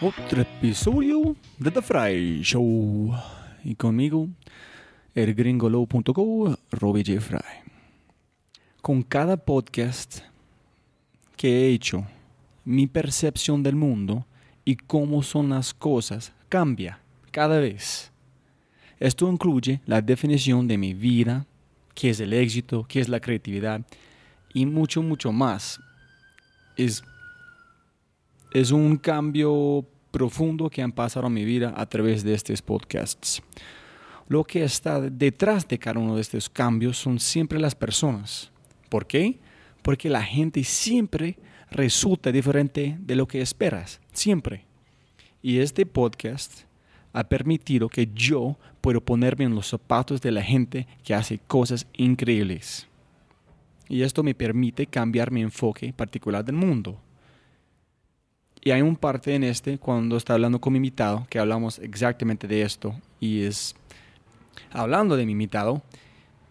otro episodio de The Fry Show. Y conmigo, el gringolow.co, Robbie J. Fry. Con cada podcast que he hecho, mi percepción del mundo y cómo son las cosas cambia cada vez. Esto incluye la definición de mi vida, qué es el éxito, qué es la creatividad y mucho, mucho más. Es es un cambio profundo que han pasado en mi vida a través de estos podcasts. Lo que está detrás de cada uno de estos cambios son siempre las personas. ¿Por qué? Porque la gente siempre resulta diferente de lo que esperas, siempre. Y este podcast ha permitido que yo pueda ponerme en los zapatos de la gente que hace cosas increíbles. Y esto me permite cambiar mi enfoque particular del mundo. Y hay un parte en este, cuando está hablando con mi invitado, que hablamos exactamente de esto. Y es, hablando de mi invitado,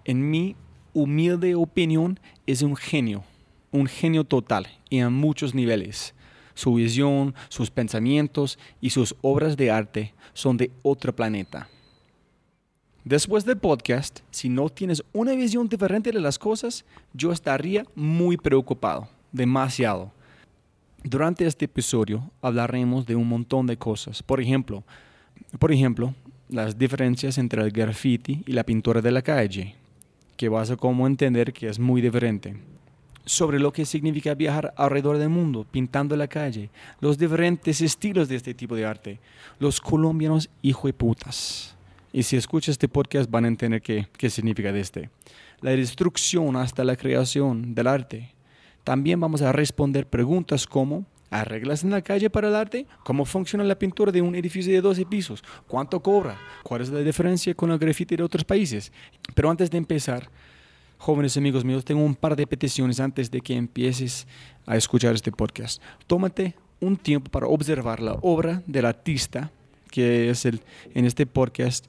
en mi humilde opinión, es un genio, un genio total y a muchos niveles. Su visión, sus pensamientos y sus obras de arte son de otro planeta. Después del podcast, si no tienes una visión diferente de las cosas, yo estaría muy preocupado, demasiado durante este episodio hablaremos de un montón de cosas. Por ejemplo, por ejemplo, las diferencias entre el graffiti y la pintura de la calle, que vas a cómo entender que es muy diferente. Sobre lo que significa viajar alrededor del mundo pintando la calle, los diferentes estilos de este tipo de arte, los colombianos hijo de putas. Y si escuchas este podcast van a entender qué, qué significa de este. La destrucción hasta la creación del arte, también vamos a responder preguntas como ¿Arreglas en la calle para el arte? ¿Cómo funciona la pintura de un edificio de 12 pisos? ¿Cuánto cobra? ¿Cuál es la diferencia con el graffiti de otros países? Pero antes de empezar, jóvenes amigos míos, tengo un par de peticiones antes de que empieces a escuchar este podcast. Tómate un tiempo para observar la obra del artista que es el, en este podcast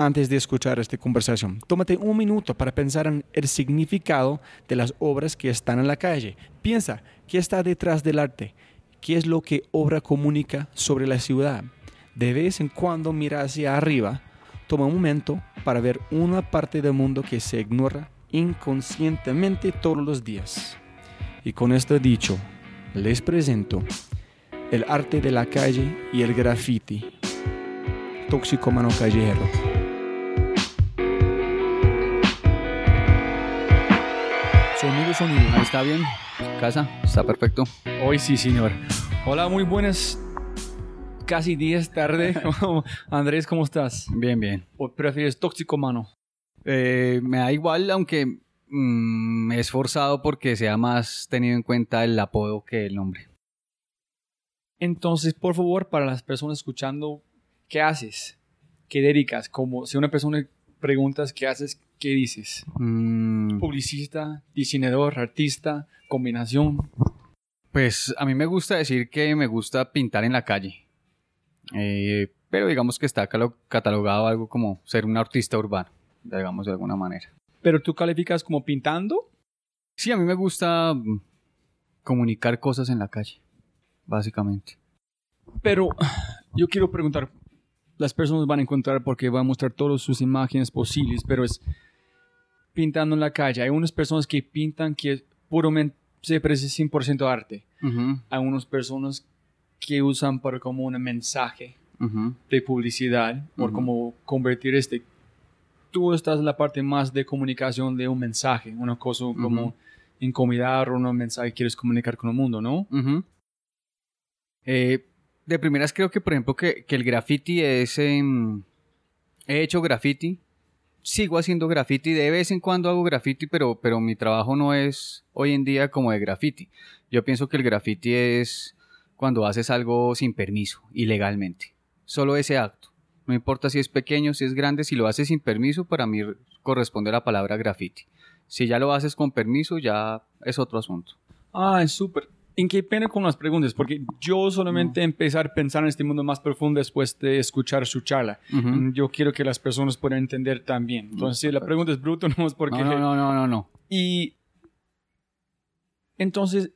antes de escuchar esta conversación. Tómate un minuto para pensar en el significado de las obras que están en la calle. Piensa, ¿qué está detrás del arte? ¿Qué es lo que obra comunica sobre la ciudad? De vez en cuando mira hacia arriba, toma un momento para ver una parte del mundo que se ignora inconscientemente todos los días. Y con esto dicho, les presento el arte de la calle y el graffiti. Tóxico mano callejero. Sonido, sonido. Ahí está bien. Casa, está perfecto. Hoy sí, señor. Hola, muy buenas. Casi 10 tarde. Andrés, ¿cómo estás? Bien, bien. ¿O prefieres tóxico mano? Eh, me da igual, aunque mm, me he esforzado porque sea más tenido en cuenta el apodo que el nombre. Entonces, por favor, para las personas escuchando, ¿qué haces? ¿Qué dedicas? Como si una persona preguntas qué haces, ¿qué dices? Mm, Publicista, diseñador, artista, combinación. pues a mí me gusta decir que me gusta pintar en la calle. Eh, pero digamos que está catalogado algo como ser un artista urbano, digamos de alguna manera. Pero tú calificas como pintando. Sí, a mí me gusta mm, comunicar cosas en la calle, básicamente. Pero yo quiero preguntar, las personas van a encontrar porque va a mostrar todas sus imágenes posibles, pero es pintando en la calle. Hay unas personas que pintan que es puramente se parece 100% arte. Ujú, Hay unas personas que usan para como un mensaje de publicidad, por como convertir este. Tú estás en la parte más de comunicación de un mensaje, una cosa como Ujú. incomodar o un mensaje que quieres comunicar con el mundo, ¿no? Eh, de primeras creo que, por ejemplo, que, el graffiti es... he hecho graffiti, sigo haciendo graffiti, de vez en cuando hago graffiti, pero, pero mi trabajo no es hoy en día como de graffiti. Yo pienso que el graffiti es cuando haces algo sin permiso, ilegalmente. Solo ese acto. No importa si es pequeño, si es grande, si lo haces sin permiso, para mí corresponde la palabra graffiti. Si ya lo haces con permiso, ya es otro asunto. Ah, es súper. ¿En qué pena con las preguntas? Porque yo solamente empezar a pensar en este mundo más profundo después de escuchar su charla. Ujú. Mm, Yo quiero que las personas puedan entender también. Entonces, si la pregunta es bruto, no es porque... No, no, no, no, no, no. Y entonces,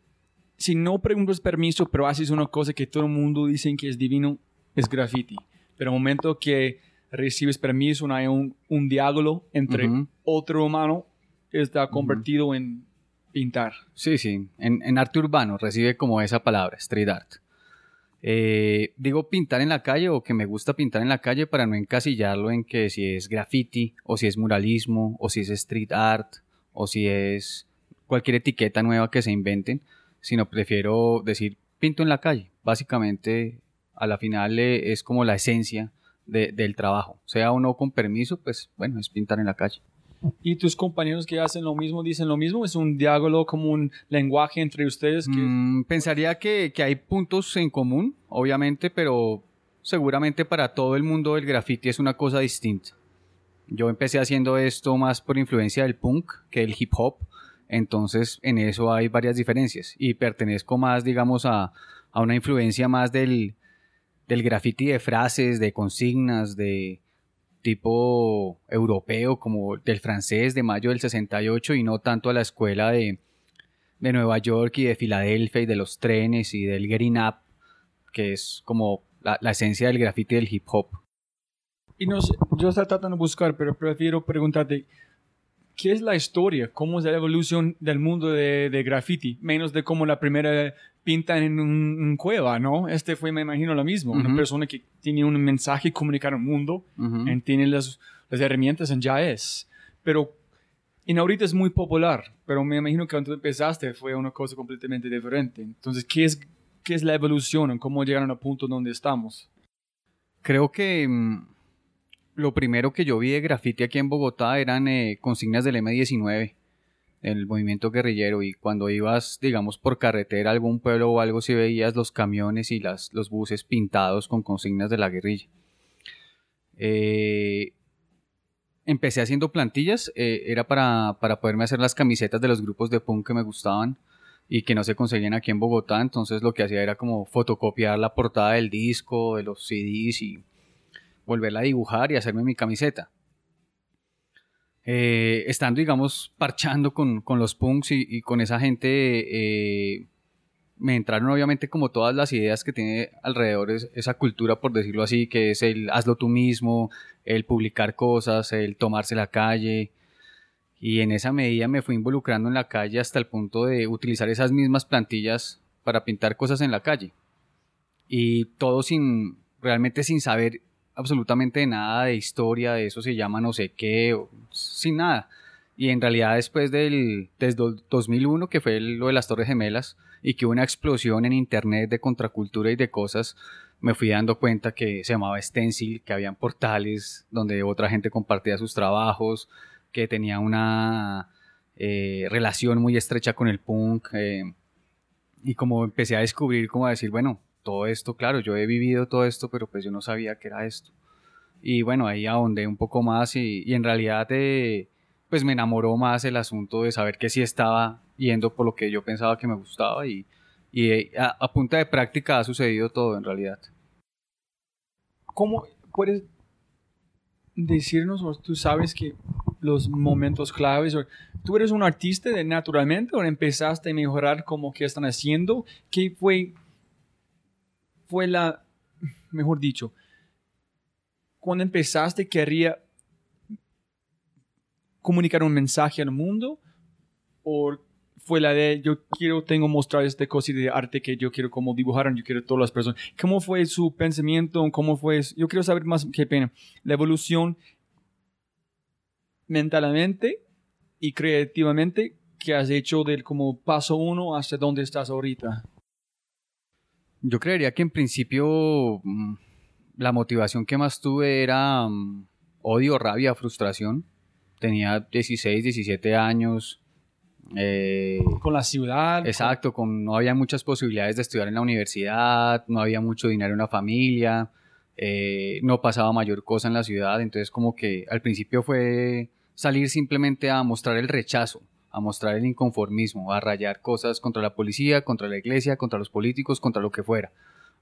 si no preguntas permiso, pero haces una cosa que todo el mundo dice que es divino, es graffiti. Pero el momento que recibes permiso, no hay un, un diálogo entre otro humano, está convertido en pintar. Sí, sí. En, en arte urbano recibe como esa palabra, street art. Eh, digo pintar en la calle o que me gusta pintar en la calle para no encasillarlo en que si es graffiti o si es muralismo o si es street art o si es cualquier etiqueta nueva que se inventen, sino prefiero decir pinto en la calle. Básicamente, a la final eh, es como la esencia de- del trabajo. Sea o no con permiso, pues bueno, es pintar en la calle. ¿Y tus compañeros que hacen lo mismo dicen lo mismo? ¿Es un diálogo como un lenguaje entre ustedes? Que... Mm, pensaría que, que hay puntos en común, obviamente, pero seguramente para todo el mundo el graffiti es una cosa distinta. Yo empecé haciendo esto más por influencia del punk que del hip hop, entonces en eso hay varias diferencias y pertenezco más, digamos, a, a una influencia más del, del graffiti de frases, de consignas, de tipo europeo, como del francés de mayo del 68 y no tanto a la escuela de, de Nueva York y de Filadelfia y de los trenes y del getting up, que es como la, la esencia del graffiti del hip hop. Y no sé, yo estoy tratando de buscar, pero prefiero preguntarte, ¿qué es la historia? ¿Cómo es la evolución del mundo de, de graffiti? Menos de cómo la primera pinta en un, un cueva, ¿no? Este fue, me imagino, lo mismo. Una Ujú. persona que tiene un mensaje y comunicar al mundo, Ujú. en- tiene las, las herramientas en ya es. Pero, y ahorita es muy popular, pero me imagino que cuando empezaste fue una cosa completamente diferente. Entonces, ¿qué es, qué es la evolución? ¿Cómo llegaron al punto donde estamos? Creo que mm, lo primero que yo vi de graffiti aquí en Bogotá eran eh, consignas del M19, el movimiento guerrillero, y cuando ibas, digamos, por carretera a algún pueblo o algo, si veías los camiones y los buses pintados con consignas de la guerrilla. Eh, empecé haciendo plantillas, eh, era para, para poderme hacer las camisetas de los grupos de punk que me gustaban y que no se conseguían aquí en Bogotá, entonces lo que hacía era como fotocopiar la portada del disco, de los CDs y volverla a dibujar y hacerme mi camiseta. Eh, estando, digamos, parchando con, los punks y, con esa gente, eh, me entraron obviamente como todas las ideas que tiene alrededor esa cultura, por decirlo así, que es el hazlo tú mismo, el publicar cosas, el tomarse la calle. Y en esa medida me fui involucrando en la calle hasta el punto de utilizar esas mismas plantillas para pintar cosas en la calle. Y todo sin, realmente sin saber absolutamente nada de historia, de eso se llama no sé qué, sin nada. Y en realidad después del desde 2001, que fue lo de las Torres Gemelas, y que hubo una explosión en Internet de contracultura y de cosas, me fui dando cuenta que se llamaba Stencil, que habían portales donde otra gente compartía sus trabajos, que tenía una eh, relación muy estrecha con el punk. Eh, y como empecé a descubrir, como a decir, bueno, todo esto, claro, yo he vivido todo esto, pero pues yo no sabía que era esto. Y bueno, ahí ahondé un poco más y, en realidad eh, pues me enamoró más el asunto de saber que sí estaba yendo por lo que yo pensaba que me gustaba y, eh, a, punta de práctica ha sucedido todo en realidad. ¿Cómo puedes decirnos, o tú sabes que los momentos claves, tú eres un artista de naturalmente o empezaste a mejorar como que están haciendo? ¿Qué fue fue la, mejor dicho, cuando empezaste quería comunicar un mensaje al mundo o fue la de yo quiero tengo mostrar este cosa de arte que yo quiero como dibujar yo quiero todas las personas cómo fue su pensamiento cómo fue yo quiero saber más qué pena. La evolución mentalmente y creativamente que has hecho del como paso uno hasta donde estás ahorita yo creería que en principio mm, la motivación que más tuve era mm, odio, rabia, frustración. Tenía 16, 17 años. Eh, con la ciudad. Exacto, con, no había muchas posibilidades de estudiar en la universidad, no había mucho dinero en la familia, eh, no pasaba mayor cosa en la ciudad, entonces como que al principio fue salir simplemente a mostrar el rechazo a mostrar el inconformismo, a rayar cosas contra la policía, contra la iglesia, contra los políticos, contra lo que fuera,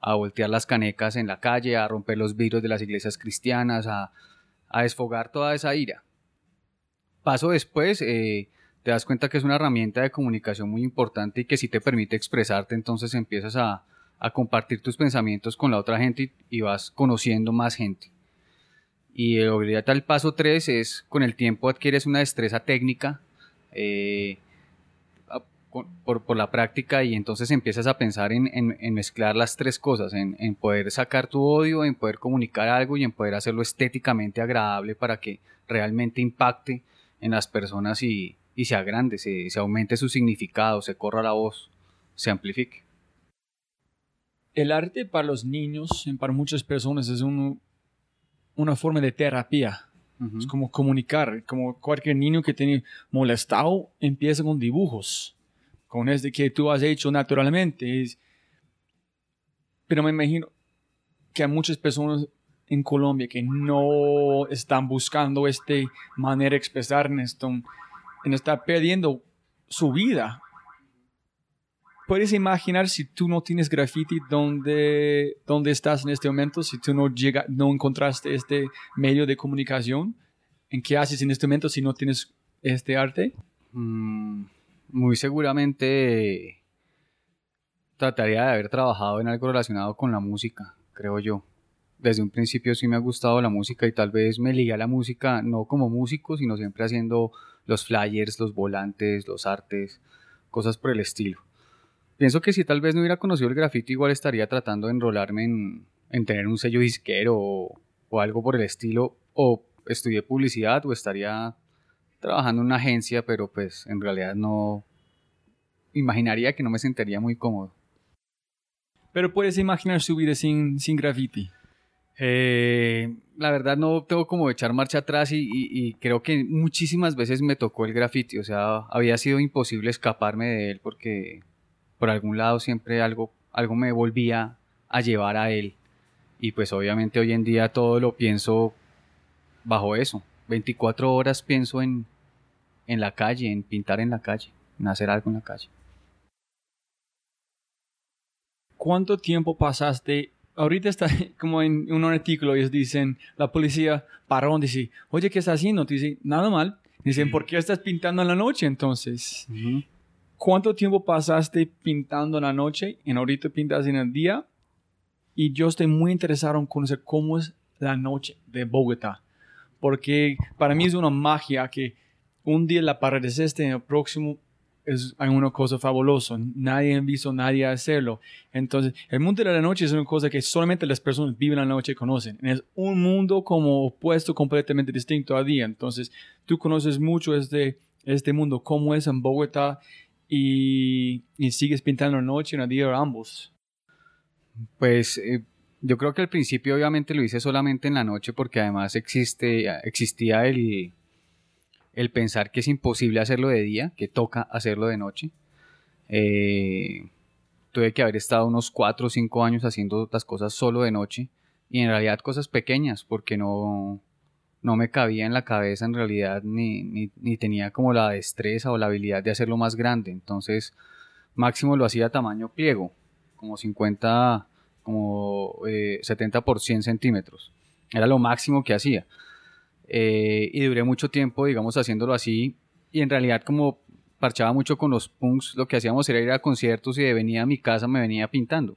a voltear las canecas en la calle, a romper los vidrios de las iglesias cristianas, a, desfogar toda esa ira. Paso después, eh, te das cuenta que es una herramienta de comunicación muy importante y que si te permite expresarte, entonces empiezas a, compartir tus pensamientos con la otra gente y, vas conociendo más gente. Y el, el paso 3 es con el tiempo adquieres una destreza técnica eh, por, la práctica y entonces empiezas a pensar en, mezclar las tres cosas, en, poder sacar tu odio, en poder comunicar algo y en poder hacerlo estéticamente agradable para que realmente impacte en las personas y, sea grande, se, aumente su significado, se corra la voz, se amplifique. El arte para los niños, para muchas personas, es una forma de terapia es como comunicar, como cualquier niño que tiene molestado empieza con dibujos, con este que tú has hecho naturalmente. Pero me imagino que hay muchas personas en Colombia que no están buscando esta manera de expresar, en estar perdiendo su vida. Puedes imaginar si tú no tienes graffiti, ¿dónde, dónde estás en este momento? Si tú no, llega, no encontraste este medio de comunicación, ¿en qué haces en este momento si no tienes este arte? Mm, muy seguramente trataría de haber trabajado en algo relacionado con la música, creo yo. Desde un principio sí me ha gustado la música y tal vez me ligué a la música no como músico, sino siempre haciendo los flyers, los volantes, los artes, cosas por el estilo. Pienso que si tal vez no hubiera conocido el grafiti, igual estaría tratando de enrolarme en, tener un sello disquero o, algo por el estilo, o estudié publicidad o estaría trabajando en una agencia, pero pues en realidad no imaginaría que no me sentiría muy cómodo. Pero puedes imaginar su vida sin, sin graffiti. Eh, la verdad no tengo como echar marcha atrás y, y, creo que muchísimas veces me tocó el graffiti, o sea, había sido imposible escaparme de él porque por algún lado siempre algo, algo me volvía a llevar a él. Y pues obviamente hoy en día todo lo pienso bajo eso, 24 horas pienso en, en la calle, en pintar en la calle, en hacer algo en la calle. ¿Cuánto tiempo pasaste? Ahorita está como en un artículo, ellos dicen, la policía paró dice, oye, ¿qué estás haciendo? Te dice, nada mal. Dicen, ¿por qué estás pintando en la noche entonces? ¿Cuánto tiempo pasaste pintando en la noche y ahorita pintas en el día? Y yo estoy muy interesado en conocer cómo es la noche de Bogotá. Porque para mí es una magia que un día la pared es este, en el próximo es una cosa fabulosa. Nadie ha visto nadie hacerlo. Entonces, el mundo de la noche es una cosa que solamente las personas viven la noche y conocen. Es un mundo como opuesto, completamente distinto a día. Entonces, tú conoces mucho este, este mundo, cómo es en Bogotá y, sigues pintando noche y el día ambos. Pues eh, yo creo que al principio obviamente lo hice solamente en la noche porque además existe, existía el el pensar que es imposible hacerlo de día, que toca hacerlo de noche. Eh, tuve que haber estado unos 4 o 5 años haciendo otras cosas solo de noche y en realidad cosas pequeñas porque no, no me cabía en la cabeza en realidad ni, ni, tenía como la destreza o la habilidad de hacerlo más grande. Entonces máximo lo hacía a tamaño pliego, como 50, como 70 eh, por 100 centímetros. Era lo máximo que hacía. Eh, y duré mucho tiempo, digamos, haciéndolo así. Y en realidad, como parchaba mucho con los punks, lo que hacíamos era ir a conciertos y de venía a mi casa me venía pintando.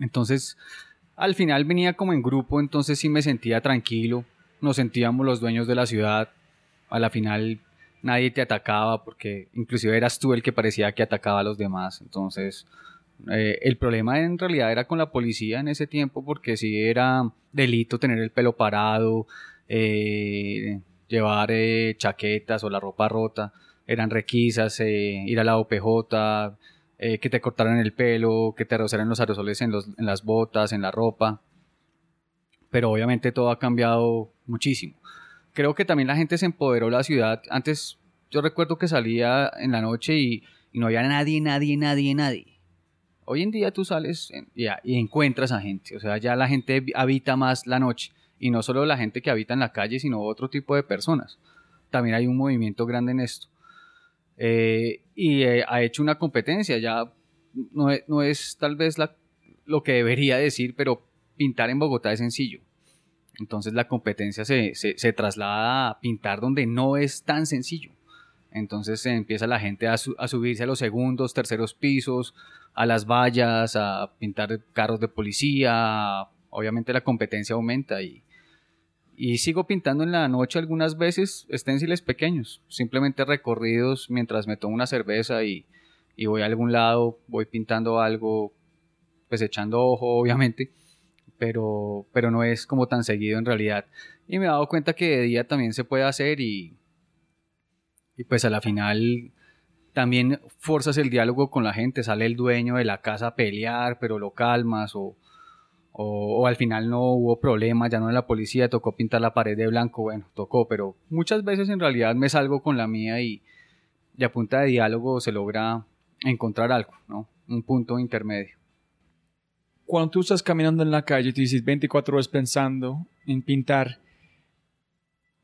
Entonces, al final venía como en grupo, entonces sí me sentía tranquilo. Nos sentíamos los dueños de la ciudad. A la final nadie te atacaba porque inclusive eras tú el que parecía que atacaba a los demás. Entonces, eh, el problema en realidad era con la policía en ese tiempo porque si era delito tener el pelo parado, eh, llevar eh, chaquetas o la ropa rota, eran requisas, ir a la OPJ, que te cortaran el pelo, que te rozaran los aerosoles en, en las botas, en la ropa. Pero obviamente todo ha cambiado muchísimo. Creo que también la gente se empoderó de la ciudad. Antes yo recuerdo que salía en la noche y, no había nadie, nadie, nadie, nadie. Hoy en día tú sales y, y, encuentras a gente, o sea, ya la gente habita más la noche y no solo la gente que habita en la calle, sino otro tipo de personas. También hay un movimiento grande en esto. Eh, y eh, ha hecho una competencia, ya no no es tal vez lo que debería decir, pero pintar en Bogotá es sencillo. Entonces la competencia se, se, traslada a pintar donde no es tan sencillo. Entonces empieza la gente a, subirse a los segundos, terceros pisos, a las vallas, a pintar carros de policía. Obviamente la competencia aumenta y, y sigo pintando en la noche algunas veces esténciles pequeños, simplemente recorridos mientras me tomo una cerveza y, voy a algún lado, voy pintando algo, pues echando ojo obviamente, pero, pero no es como tan seguido en realidad. Y me he dado cuenta que de día también se puede hacer y, y pues a la final también forzas el diálogo con la gente, sale el dueño de la casa a pelear, pero lo calmas o o, al final no hubo problema, ya no en la policía, tocó pintar la pared de blanco, bueno, tocó, pero muchas veces en realidad me salgo con la mía y, y a punta de diálogo se logra encontrar algo, ¿no? Un punto intermedio. Cuando tú estás caminando en la calle, tú dices 24 horas pensando en pintar,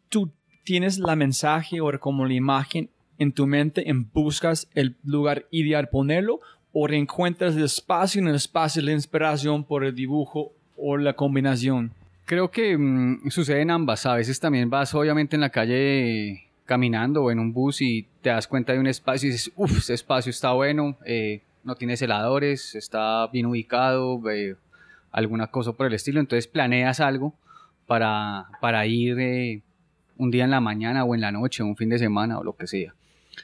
tú tienes la mensaje o como la imagen en tu mente en buscas el lugar ideal ponerlo o reencuentras el espacio en el espacio la inspiración por el dibujo o la combinación? Creo que mm, sucede en ambas. A veces también vas obviamente en la calle caminando o en un bus y te das cuenta de un espacio y dices, uff, ese espacio está bueno, eh, no tiene celadores, está bien ubicado, eh, alguna cosa por el estilo. Entonces planeas algo para, para ir eh, un día en la mañana o en la noche, un fin de semana o lo que sea.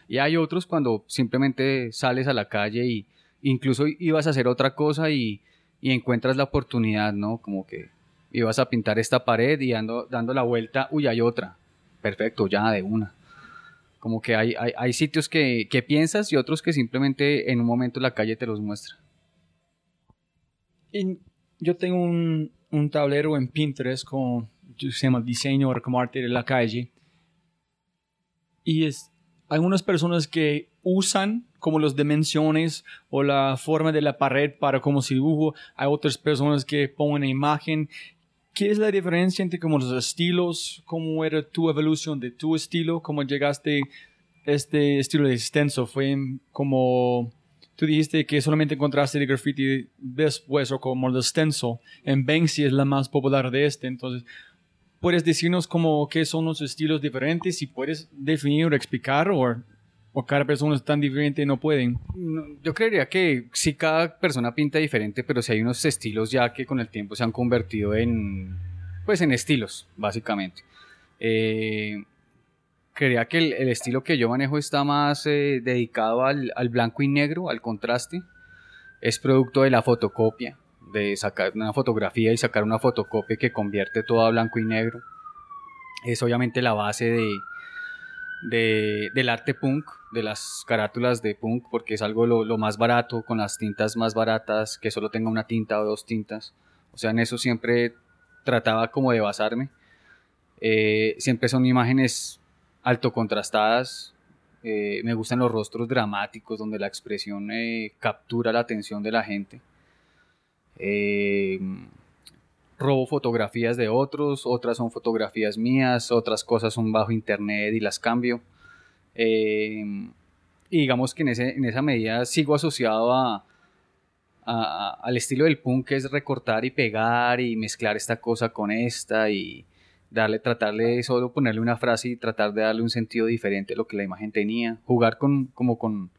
Y hay otros cuando simplemente sales a la calle y incluso ibas a hacer otra cosa y, encuentras la oportunidad, ¿no? Como que ibas a pintar esta pared y dando, dando la vuelta, uy, hay otra. Perfecto, ya de una. Como que hay, hay, sitios que, piensas y otros que simplemente en un momento la calle te los muestra. yo tengo un, un, tablero en Pinterest con, se llama diseño como arte de la calle. Y es, hay unas personas que usan como las dimensiones o la forma de la pared para como se dibujo. Hay otras personas que ponen imagen ¿Qué es la diferencia entre como los estilos? ¿Cómo era tu evolución de tu estilo? ¿Cómo llegaste a este estilo de extenso? ¿Fue como tú dijiste que solamente encontraste el graffiti después o como el extenso? En Banksy es la más popular de este. Entonces, ¿puedes decirnos como qué son los estilos diferentes? y puedes definir o explicar o o cada persona es tan diferente y no pueden. yo creería que sí cada persona pinta diferente, pero sí hay unos estilos ya que con el tiempo se han convertido en, pues en estilos, básicamente. Eh, creería que el, estilo que yo manejo está más eh, dedicado al, al, blanco y negro, al contraste. Es producto de la fotocopia, de sacar una fotografía y sacar una fotocopia que convierte todo a blanco y negro. Es obviamente la base de, de, del arte punk, de las carátulas de punk, porque es algo lo, más barato, con las tintas más baratas, que solo tenga una tinta o dos tintas. O sea, en eso siempre trataba como de basarme. Eh, siempre son imágenes alto contrastadas. Eh, me gustan los rostros dramáticos, donde la expresión eh, captura la atención de la gente robo fotografías de otros, otras son fotografías mías, otras cosas son bajo internet y las cambio. Eh, y digamos que en, ese, en, esa medida sigo asociado a, al estilo del punk, que es recortar y pegar y mezclar esta cosa con esta y darle, tratarle solo ponerle una frase y tratar de darle un sentido diferente a lo que la imagen tenía. Jugar con, como con,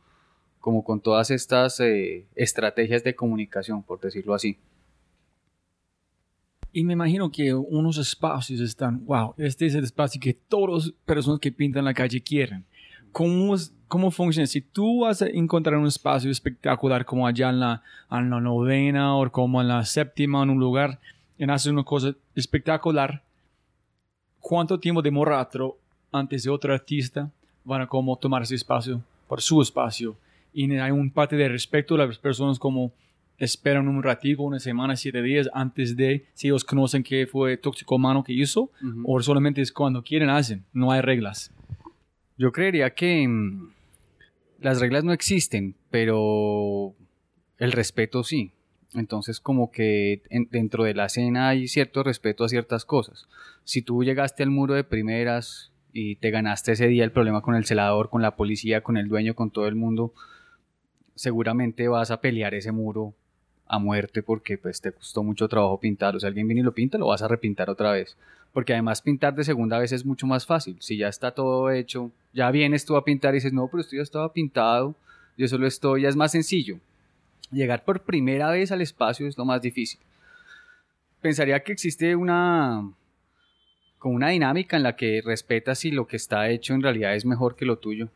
como con todas estas eh, estrategias de comunicación, por decirlo así. Y me imagino que unos espacios están, wow, este es el espacio que todas las personas que pintan la calle quieren. ¿Cómo, cómo funciona? Si tú vas a encontrar un espacio espectacular como allá en la, en la novena o como en la séptima, en un lugar, y haces una cosa espectacular, ¿cuánto tiempo demora antes de otro artista van a como tomar ese espacio por su espacio? Y hay un parte de respeto a las personas como esperan un ratito, una semana, siete días antes de si ellos conocen que fue tóxico humano que hizo o solamente es cuando quieren hacen, no hay reglas. Yo creería que mm, las reglas no existen, pero el respeto sí. Entonces como que dentro de la escena hay cierto respeto a ciertas cosas. Si tú llegaste al muro de primeras y te ganaste ese día el problema con el celador, con la policía, con el dueño, con todo el mundo, seguramente vas a pelear ese muro a muerte porque pues te costó mucho trabajo pintar. O sea, alguien viene y lo pinta, lo vas a repintar otra vez. Porque además pintar de segunda vez es mucho más fácil. Si ya está todo hecho, ya vienes tú a pintar y dices, no, pero esto ya estaba pintado, yo solo estoy, ya es más sencillo. Llegar por primera vez al espacio es lo más difícil. Pensaría que existe una como una dinámica en la que respetas si lo que está hecho en realidad es mejor que lo tuyo.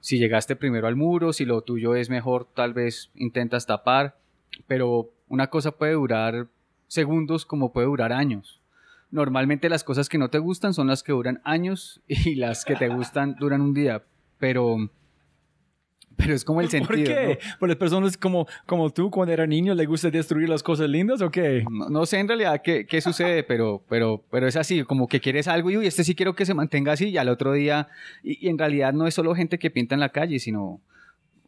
Si llegaste primero al muro, si lo tuyo es mejor, tal vez intentas tapar pero una cosa puede durar segundos como puede durar años. Normalmente las cosas que no te gustan son las que duran años y las que te gustan duran un día, pero pero es como el sentido. ¿Por qué? ¿Por las personas como, como tú cuando era niño le gusta destruir las cosas lindas o qué? No, sé en realidad qué, qué sucede, pero, pero, pero es así, como que quieres algo y uy, este sí quiero que se mantenga así y al otro día, y, y en realidad no es solo gente que pinta en la calle, sino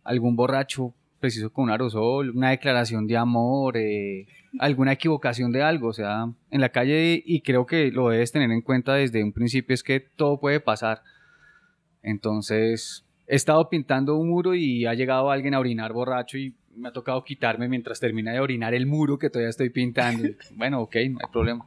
algún borracho preciso con un aerosol, una declaración de amor, eh, alguna equivocación de algo, o sea, en la calle y creo que lo debes tener en cuenta desde un principio es que todo puede pasar. Entonces, he estado pintando un muro y ha llegado alguien a orinar borracho y me ha tocado quitarme mientras termina de orinar el muro que todavía estoy pintando. bueno, ok, no hay problema.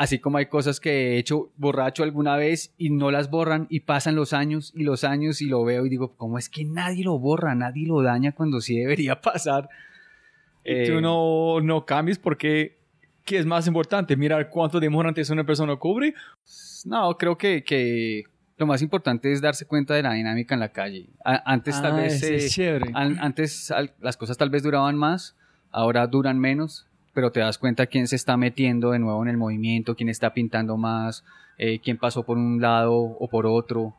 Así como hay cosas que he hecho borracho alguna vez y no las borran y pasan los años y los años y lo veo y digo, ¿cómo es que nadie lo borra, nadie lo daña cuando sí debería pasar? Y tú eh, no, no cambies porque ¿qué es más importante? ¿Mirar cuánto demora antes una persona cubre? No, creo que, que lo más importante es darse cuenta de la dinámica en la calle. antes tal ah, vez... Eh, antes las cosas tal vez duraban más, ahora duran menos pero te das cuenta quién se está metiendo de nuevo en el movimiento, quién está pintando más, eh, quién pasó por un lado o por otro.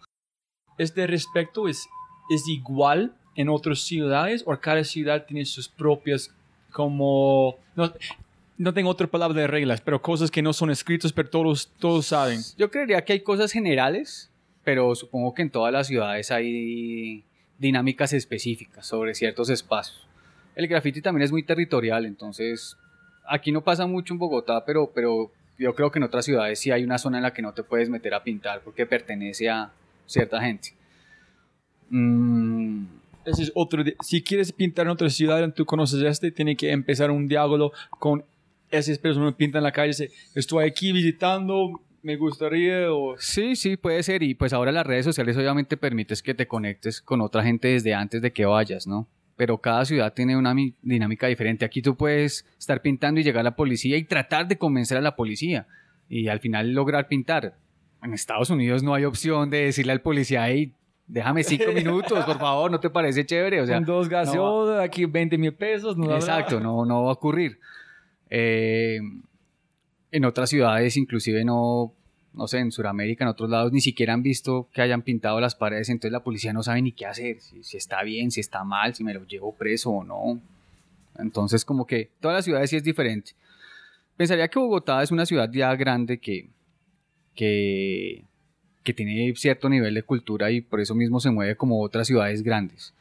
¿Este respecto es, es igual en otras ciudades o cada ciudad tiene sus propias como... No, no tengo otra palabra de reglas, pero cosas que no son escritas, pero todos, todos saben. Yo creería que hay cosas generales, pero supongo que en todas las ciudades hay dinámicas específicas sobre ciertos espacios. El graffiti también es muy territorial, entonces aquí no pasa mucho en Bogotá, pero, pero yo creo que en otras ciudades sí hay una zona en la que no te puedes meter a pintar porque pertenece a cierta gente. Mm. Ese es otro. Si quieres pintar en otra ciudad, tú conoces este, tiene que empezar un diálogo con esas personas que pintan en la calle. Dice, estoy aquí visitando, me gustaría. O... Sí, sí, puede ser. Y pues ahora las redes sociales obviamente permites que te conectes con otra gente desde antes de que vayas, ¿no? Pero cada ciudad tiene una dinámica diferente. Aquí tú puedes estar pintando y llegar a la policía y tratar de convencer a la policía y al final lograr pintar. En Estados Unidos no hay opción de decirle al policía, hey, déjame cinco minutos, por favor, ¿no te parece chévere? O sea, Con dos gaseosas, aquí 20 mil pesos. No exacto, no, no va a ocurrir. Eh, en otras ciudades inclusive no, no sé, en Sudamérica, en otros lados, ni siquiera han visto que hayan pintado las paredes, entonces la policía no sabe ni qué hacer, si, está bien, si está mal, si me lo llevo preso o no. Entonces, como que todas las ciudades sí es diferente. Pensaría que Bogotá es una ciudad ya grande que, que, que tiene cierto nivel de cultura y por eso mismo se mueve como otras ciudades grandes.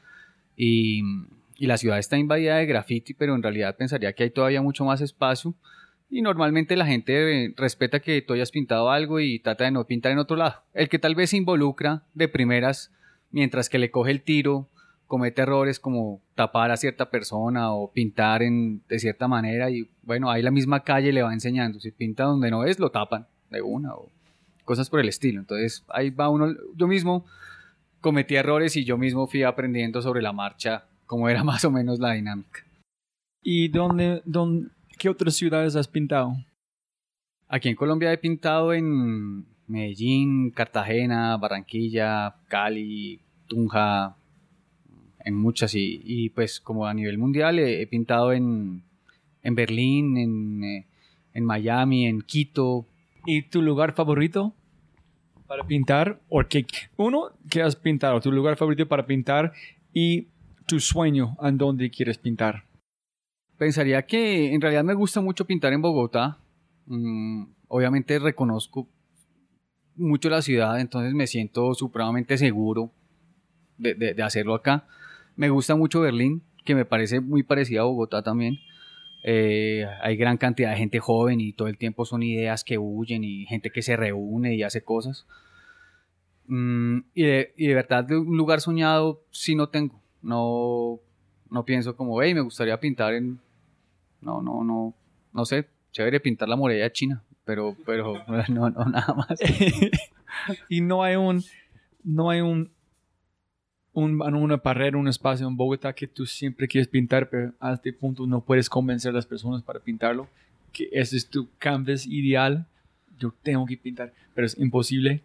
Y, y la ciudad está invadida de graffiti, pero en realidad pensaría que hay todavía mucho más espacio y normalmente la gente eh, respeta que tú hayas pintado algo y trata de no pintar en otro lado. El que tal vez se involucra de primeras, mientras que le coge el tiro, comete errores como tapar a cierta persona o pintar en, de cierta manera y bueno, ahí la misma calle le va enseñando. Si pinta donde no es, lo tapan de una o cosas por el estilo. Entonces ahí va uno, yo mismo cometí errores y yo mismo fui aprendiendo sobre la marcha cómo era más o menos la dinámica. ¿Y dónde, dónde, ¿Qué otras ciudades has pintado? Aquí en Colombia he pintado en Medellín, Cartagena, Barranquilla, Cali, Tunja, en muchas y, pues como a nivel mundial he, pintado en, en Berlín, en, eh, en, Miami, en Quito. ¿Y tu lugar favorito para pintar? ¿O qué, uno, ¿qué has pintado? ¿Tu lugar favorito para pintar? Y tu sueño en dónde quieres pintar pensaría que en realidad me gusta mucho pintar en Bogotá. Mm, obviamente reconozco mucho la ciudad, entonces me siento supremamente seguro de, hacerlo acá. Me gusta mucho Berlín, que me parece muy parecida a Bogotá también. Eh, hay gran cantidad de gente joven y todo el tiempo son ideas que huyen y gente que se reúne y hace cosas. Mm, y, de, y, de, verdad, de un lugar soñado sí no tengo. No, no pienso como, hey, me gustaría pintar en, no, no, no, no sé, chévere pintar la muralla china, pero, pero no, no, nada más. y no hay un, no hay un, un, una pared, un espacio en Bogotá que tú siempre quieres pintar, pero a este punto no puedes convencer a las personas para pintarlo, que ese es tu canvas ideal. Yo tengo que pintar, pero es imposible.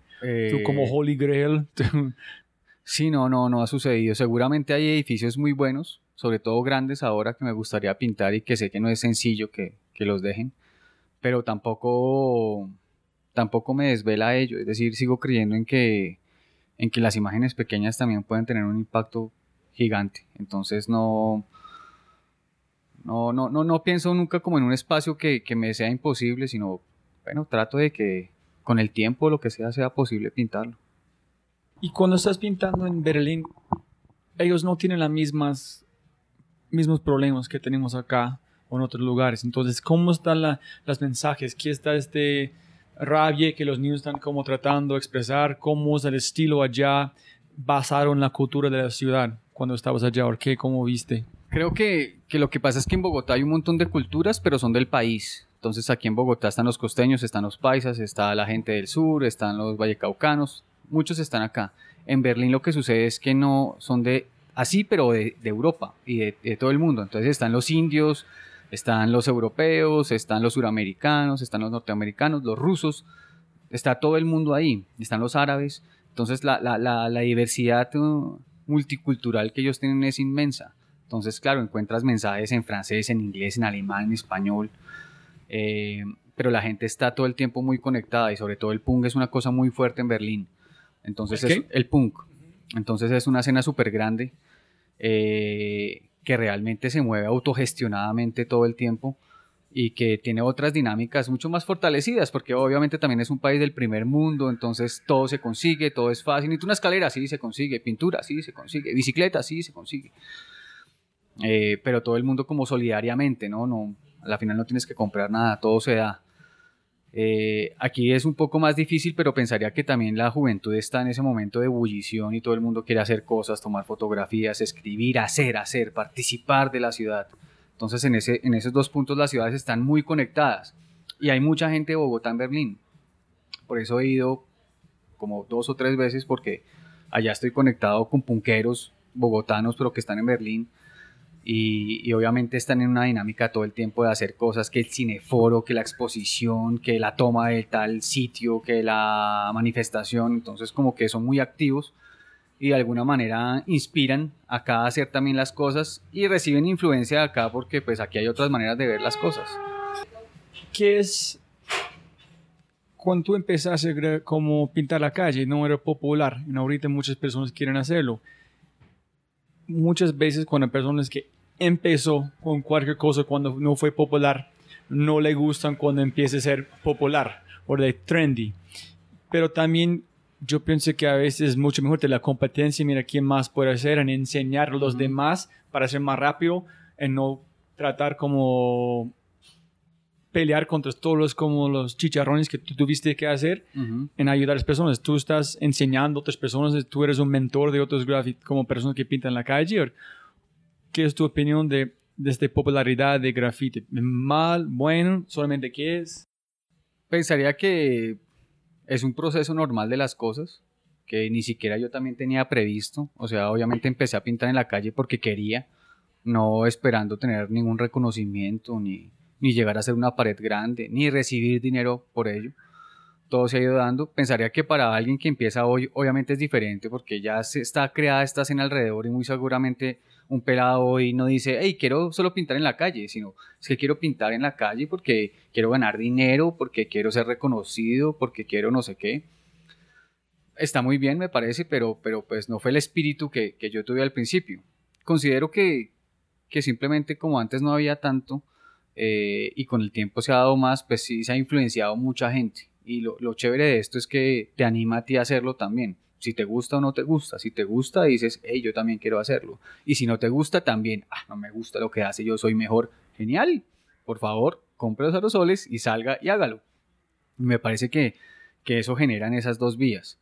tú como eh, Holy Grail. sí, no, no, no ha sucedido. Seguramente hay edificios muy buenos, sobre todo grandes ahora que me gustaría pintar y que sé que no es sencillo que, los dejen, pero tampoco, tampoco me desvela ello, es decir, sigo creyendo en que, en que las imágenes pequeñas también pueden tener un impacto gigante, entonces no, no, no, no, no pienso nunca como en un espacio que, que me sea imposible, sino, bueno, trato de que con el tiempo lo que sea sea posible pintarlo. Y cuando estás pintando en Berlín, ellos no tienen las mismas mismos problemas que tenemos acá o en otros lugares. Entonces, ¿cómo están la, los mensajes? ¿Qué está este rabia que los niños están como tratando de expresar? ¿Cómo es el estilo allá basado en la cultura de la ciudad cuando estabas allá? ¿O qué? ¿Cómo viste? Creo que, que lo que pasa es que en Bogotá hay un montón de culturas, pero son del país. Entonces aquí en Bogotá están los costeños, están los paisas, está la gente del sur, están los vallecaucanos, muchos están acá. En Berlín lo que sucede es que no son de así, pero de, Europa y de, todo el mundo. Entonces están los indios, están los europeos, están los suramericanos, están los norteamericanos, los rusos, está todo el mundo ahí, están los árabes. Entonces la, la, diversidad uh, multicultural que ellos tienen es inmensa. Entonces, claro, encuentras mensajes en francés, en inglés, en alemán, en español. Eh, pero la gente está todo el tiempo muy conectada y sobre todo el punk es una cosa muy fuerte en Berlín. Entonces, es, el punk. Entonces es una escena súper grande eh, que realmente se mueve autogestionadamente todo el tiempo y que tiene otras dinámicas mucho más fortalecidas, porque obviamente también es un país del primer mundo, entonces todo se consigue, todo es fácil. Ni una escalera, sí se consigue, pintura, sí se consigue, bicicleta, sí se consigue. Eh, pero todo el mundo como solidariamente, ¿no? no A la final no tienes que comprar nada, todo se da. Eh, aquí es un poco más difícil, pero pensaría que también la juventud está en ese momento de ebullición y todo el mundo quiere hacer cosas, tomar fotografías, escribir, hacer, hacer, participar de la ciudad. Entonces en, ese, en esos dos puntos las ciudades están muy conectadas y hay mucha gente de Bogotá en Berlín. Por eso he ido como dos o tres veces porque allá estoy conectado con punqueros bogotanos pero que están en Berlín y, obviamente están en una dinámica todo el tiempo de hacer cosas, que el cineforo, que la exposición, que la toma de tal sitio, que la manifestación, entonces como que son muy activos y de alguna manera inspiran acá a hacer también las cosas y reciben influencia de acá porque pues aquí hay otras maneras de ver las cosas. ¿Qué es cuando tú empezaste como pintar la calle? No era popular, y ahorita muchas personas quieren hacerlo muchas veces cuando personas que empezó con cualquier cosa cuando no fue popular, no le gustan cuando empieza a ser popular o de trendy. Pero también yo pienso que a veces es mucho mejor de la competencia, mira quién más puede hacer, en enseñar a los demás para ser más rápido, en no tratar como pelear contra todos los, como los chicharrones que tú tuviste que hacer en ayudar a las personas. Tú estás enseñando a otras personas, tú eres un mentor de otros como personas que pintan la calle. ¿Qué es tu opinión de, esta popularidad de graffiti? ¿Mal? ¿Bueno? ¿Solamente qué es? Pensaría que es un proceso normal de las cosas que ni siquiera yo también tenía previsto. O sea, obviamente empecé a pintar en la calle porque quería, no esperando tener ningún reconocimiento ni ni llegar a ser una pared grande, ni recibir dinero por ello. Todo se ha ido dando. Pensaría que para alguien que empieza hoy, obviamente es diferente porque ya se está creada esta escena alrededor y muy seguramente un pelado hoy no dice, hey, quiero solo pintar en la calle, sino es que quiero pintar en la calle porque quiero ganar dinero, porque quiero ser reconocido, porque quiero no sé qué. Está muy bien, me parece, pero, pero pues no fue el espíritu que, que yo tuve al principio. Considero que, que simplemente como antes no había tanto, eh, y con el tiempo se ha dado más, pues sí se ha influenciado mucha gente. Y lo, lo, chévere de esto es que te anima a ti a hacerlo también. Si te gusta o no te gusta. Si te gusta, dices, hey, yo también quiero hacerlo. Y si no te gusta, también, ah, no me gusta lo que hace, yo soy mejor. Genial. Por favor, compre los aerosoles y salga y hágalo. Me parece que, que eso genera en esas dos vías.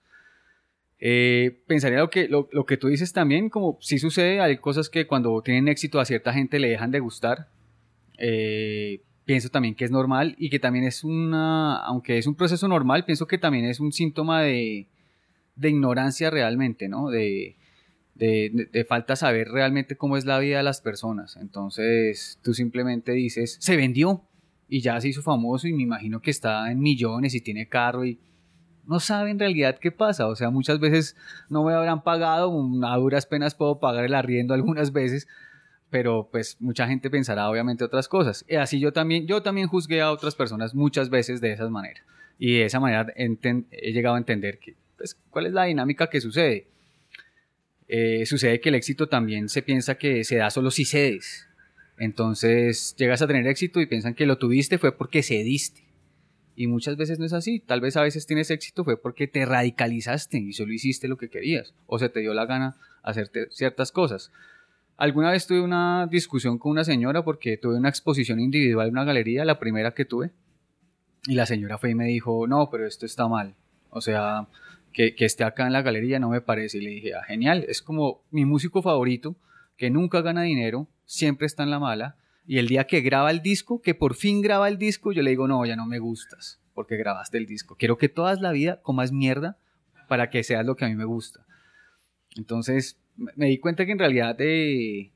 Eh, pensaría lo que, lo, lo, que tú dices también, como si sucede, hay cosas que cuando tienen éxito a cierta gente le dejan de gustar, eh, pienso también que es normal y que también es una, aunque es un proceso normal, pienso que también es un síntoma de, de ignorancia realmente, ¿no? De, de, de, falta saber realmente cómo es la vida de las personas. Entonces tú simplemente dices, se vendió y ya se hizo famoso y me imagino que está en millones y tiene carro y no sabe en realidad qué pasa. O sea, muchas veces no me habrán pagado, a duras penas puedo pagar el arriendo algunas veces, pero pues mucha gente pensará obviamente otras cosas. Y así yo también, yo también juzgué a otras personas muchas veces de esas maneras. Y de esa manera he llegado a entender que, pues, cuál es la dinámica que sucede. Eh, sucede que el éxito también se piensa que se da solo si cedes. Entonces llegas a tener éxito y piensan que lo tuviste fue porque cediste. Y muchas veces no es así. Tal vez a veces tienes éxito fue porque te radicalizaste y solo hiciste lo que querías. O se te dio la gana hacerte ciertas cosas. Alguna vez tuve una discusión con una señora porque tuve una exposición individual en una galería, la primera que tuve, y la señora fue y me dijo, no, pero esto está mal. O sea, que, que esté acá en la galería no me parece. Y le dije, ah, genial, es como mi músico favorito, que nunca gana dinero, siempre está en la mala, y el día que graba el disco, que por fin graba el disco, yo le digo, no, ya no me gustas, porque grabaste el disco. Quiero que todas la vida comas mierda para que seas lo que a mí me gusta. Entonces, me di cuenta que en realidad de,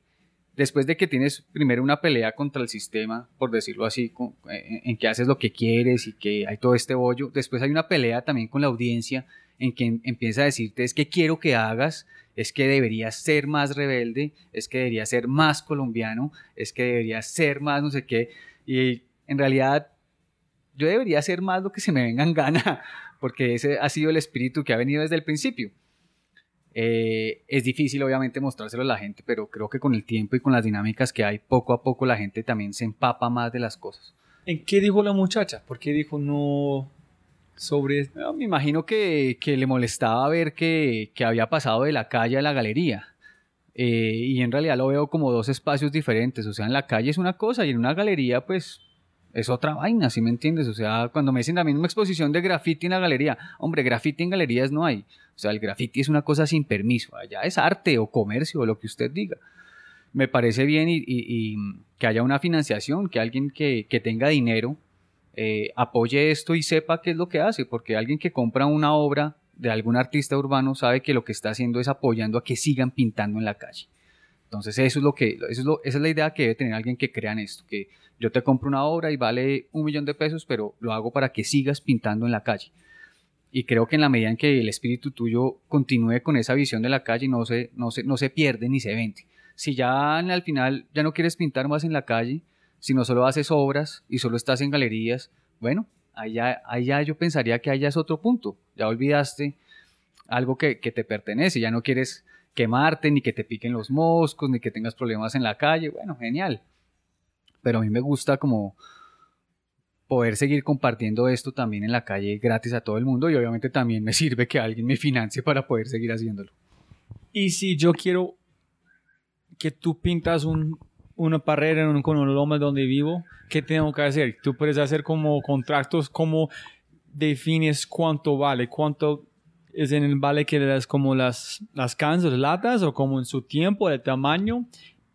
después de que tienes primero una pelea contra el sistema, por decirlo así, en, que haces lo que quieres y que hay todo este bollo, después hay una pelea también con la audiencia en que empieza a decirte es que quiero que hagas, es que deberías ser más rebelde, es que deberías ser más colombiano, es que deberías ser más no sé qué, y en realidad yo debería ser más lo que se me venga en gana, porque ese ha sido el espíritu que ha venido desde el principio. Eh, es difícil obviamente mostrárselo a la gente, pero creo que con el tiempo y con las dinámicas que hay, poco a poco la gente también se empapa más de las cosas. ¿En qué dijo la muchacha? ¿Por qué dijo no sobre...? me imagino que, que, le molestaba ver que, que, había pasado de la calle a la galería. Eh, y en realidad lo veo como dos espacios diferentes. O sea, en la calle es una cosa y en una galería, pues es otra vaina, ¿sí me entiendes? O sea, cuando me dicen la misma exposición de graffiti en la galería, hombre, graffiti en galerías no hay. O sea, el graffiti es una cosa sin permiso. Allá es arte o comercio o lo que usted diga. Me parece bien y, que haya una financiación, que alguien que, tenga dinero eh, apoye esto y sepa qué es lo que hace, porque alguien que compra una obra de algún artista urbano sabe que lo que está haciendo es apoyando a que sigan pintando en la calle. Entonces eso es lo que, eso es lo, esa es la idea que debe tener alguien que crea en esto, que yo te compro una obra y vale un millón de pesos, pero lo hago para que sigas pintando en la calle. Y creo que en la medida en que el espíritu tuyo continúe con esa visión de la calle, no se, no se, no se pierde ni se vende. Si ya al final ya no quieres pintar más en la calle, sino solo haces obras y solo estás en galerías, bueno, allá, allá yo pensaría que allá es otro punto. Ya olvidaste algo que, te pertenece, ya no quieres quemarte, ni que te piquen los moscos, ni que tengas problemas en la calle. Bueno, genial. Pero a mí me gusta como poder seguir compartiendo esto también en la calle gratis a todo el mundo y obviamente también me sirve que alguien me financie para poder seguir haciéndolo. Y si yo quiero que tú pintas un, una pared en un loma donde vivo, ¿qué tengo que hacer? Tú puedes hacer como contratos, ¿cómo defines cuánto vale? ¿Cuánto es en el vale que le das como las, las cans, las latas o como en su tiempo, el tamaño?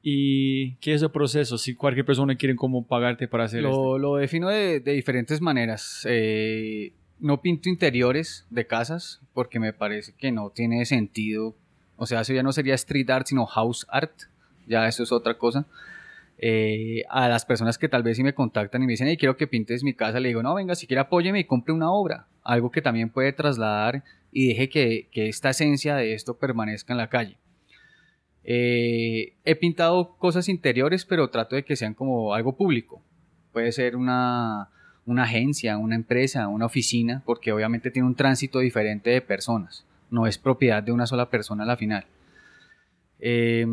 ¿Y qué es el proceso? Si cualquier persona quiere como pagarte para hacer Lo, lo defino de, de diferentes maneras. Eh, no pinto interiores de casas porque me parece que no tiene sentido. O sea, eso ya no sería street art, sino house art. Ya eso es otra cosa. Eh, a las personas que tal vez sí me contactan y me dicen, hey, quiero que pintes mi casa, le digo, no, venga, si quiere apóyeme y compre una obra, algo que también puede trasladar y deje que, esta esencia de esto permanezca en la calle. Eh, he pintado cosas interiores, pero trato de que sean como algo público. Puede ser una, agencia, una empresa, una oficina, porque obviamente tiene un tránsito diferente de personas. No es propiedad de una sola persona a la final. Eh,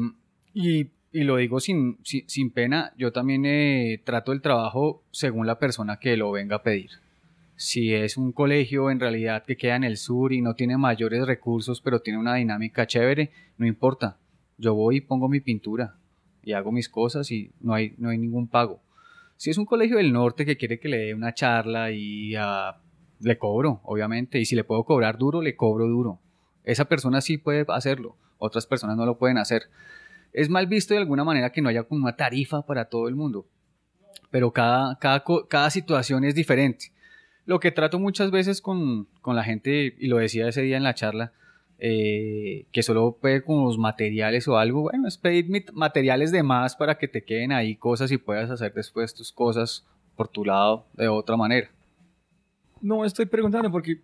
y y lo digo sin, sin, pena, yo también eh, trato el trabajo según la persona que lo venga a pedir. Si es un colegio en realidad que queda en el sur y no tiene mayores recursos, pero tiene una dinámica chévere, no importa. Yo voy y pongo mi pintura y hago mis cosas y no hay, no hay ningún pago. Si es un colegio del norte que quiere que le dé una charla y ah, le cobro, obviamente, y si le puedo cobrar duro, le cobro duro. Esa persona sí puede hacerlo, otras personas no lo pueden hacer es mal visto de alguna manera que no haya como una tarifa para todo el mundo, pero cada, cada, cada situación es diferente. Lo que trato muchas veces con, con, la gente, y lo decía ese día en la charla, eh, que solo puede con los materiales o algo, bueno, es pedir materiales de más para que te queden ahí cosas y puedas hacer después tus cosas por tu lado de otra manera. No, estoy preguntando porque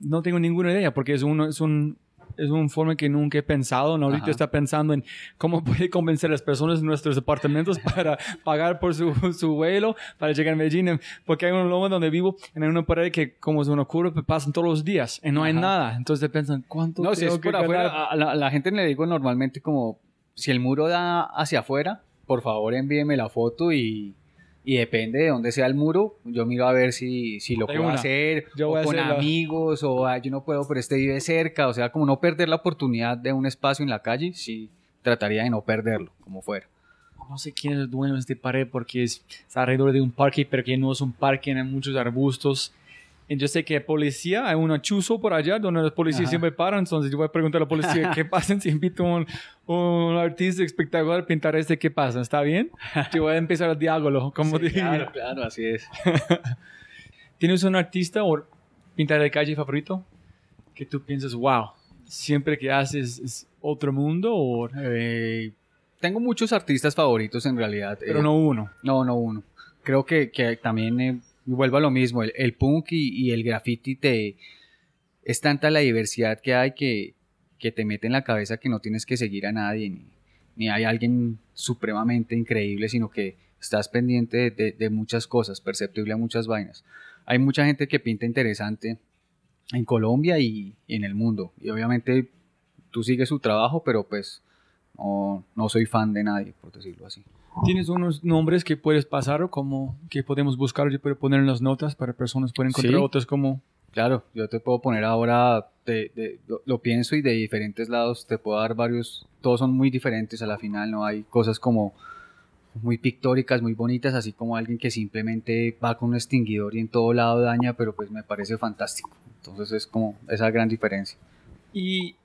no tengo ninguna idea, porque es, uno, es un, es un forma que nunca he pensado. ¿no? Ahorita está pensando en cómo puede convencer a las personas en nuestros apartamentos para pagar por su, su vuelo para llegar a Medellín. Porque hay un lomo donde vivo en una pared que, como es una curva, pasan todos los días y no hay nada. Entonces piensan, ¿cuánto No, si es por afuera, a la, gente le digo normalmente como, si el muro da hacia afuera, por favor envíeme la foto y y depende de dónde sea el muro, yo miro a ver si, si lo puedo hacer, o con amigos, o yo no puedo, pero este vive cerca, o sea, como no perder la oportunidad de un espacio en la calle, sí trataría de no perderlo, como fuera. No sé quién es el dueño de este pared porque es, está alrededor de un parque, pero que no es un parque, hay muchos arbustos yo sé que policía, hay un chuzo por allá donde los policías siempre paran, entonces yo voy a preguntar a la policía qué pasa si invito a un, un, artista espectacular a pintar este, ¿qué pasa? ¿Está bien? Yo voy a empezar el diálogo, como sí, Claro, claro, así es. ¿Tienes un artista o pintar de calle favorito que tú piensas, wow, siempre que haces es otro mundo? O... Eh, tengo muchos artistas favoritos en realidad. Pero no uno. No, no uno. Creo que, que también y vuelvo a lo mismo, el, punk y, el graffiti te... Es tanta la diversidad que hay que, que te mete en la cabeza que no tienes que seguir a nadie, ni, ni hay alguien supremamente increíble, sino que estás pendiente de, muchas cosas, perceptible a muchas vainas. Hay mucha gente que pinta interesante en Colombia y, en el mundo. Y obviamente tú sigues su trabajo, pero pues no, no soy fan de nadie, por decirlo así. ¿Tienes unos nombres que puedes pasar o como que podemos buscar y poner en las notas para personas pueden encontrar otros como Claro, yo te puedo poner ahora, lo, pienso y de diferentes lados te puedo dar varios, todos son muy diferentes a la final, ¿no? Hay cosas como muy pictóricas, muy bonitas, así como alguien que simplemente va con un extinguidor y en todo lado daña, pero pues me parece fantástico. Entonces es como esa gran diferencia. Y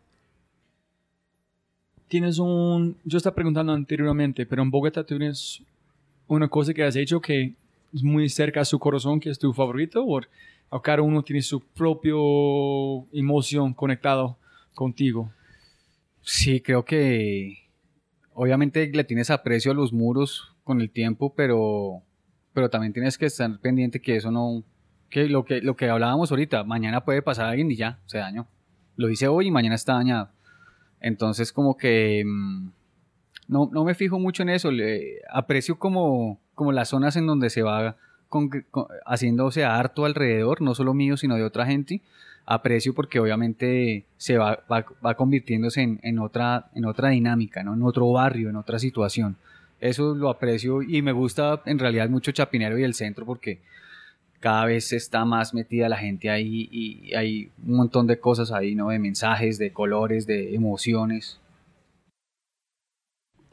tienes un, yo estaba preguntando anteriormente, pero en Bogotá tienes una cosa que has hecho que es muy cerca a su corazón, que es tu favorito, o cada uno tiene su propio emoción conectado contigo. Sí, creo que obviamente le tienes aprecio a los muros con el tiempo, pero, pero también tienes que estar pendiente que eso no, que lo que lo que hablábamos ahorita, mañana puede pasar alguien y ya, se dañó. Lo hice hoy y mañana está dañado. Entonces como que mm, no, no me fijo mucho en eso, le aprecio como, como las zonas en donde se va haciéndose harto alrededor, no solo mío, sino de otra gente, aprecio porque obviamente se va, va, convirtiéndose en, en, otra, en otra dinámica, ¿no? en otro barrio, en otra situación. Eso lo aprecio y me gusta en realidad mucho Chapinero y el centro porque cada vez está más metida la gente ahí y hay un montón de cosas ahí, ¿no? De mensajes, de colores, de emociones.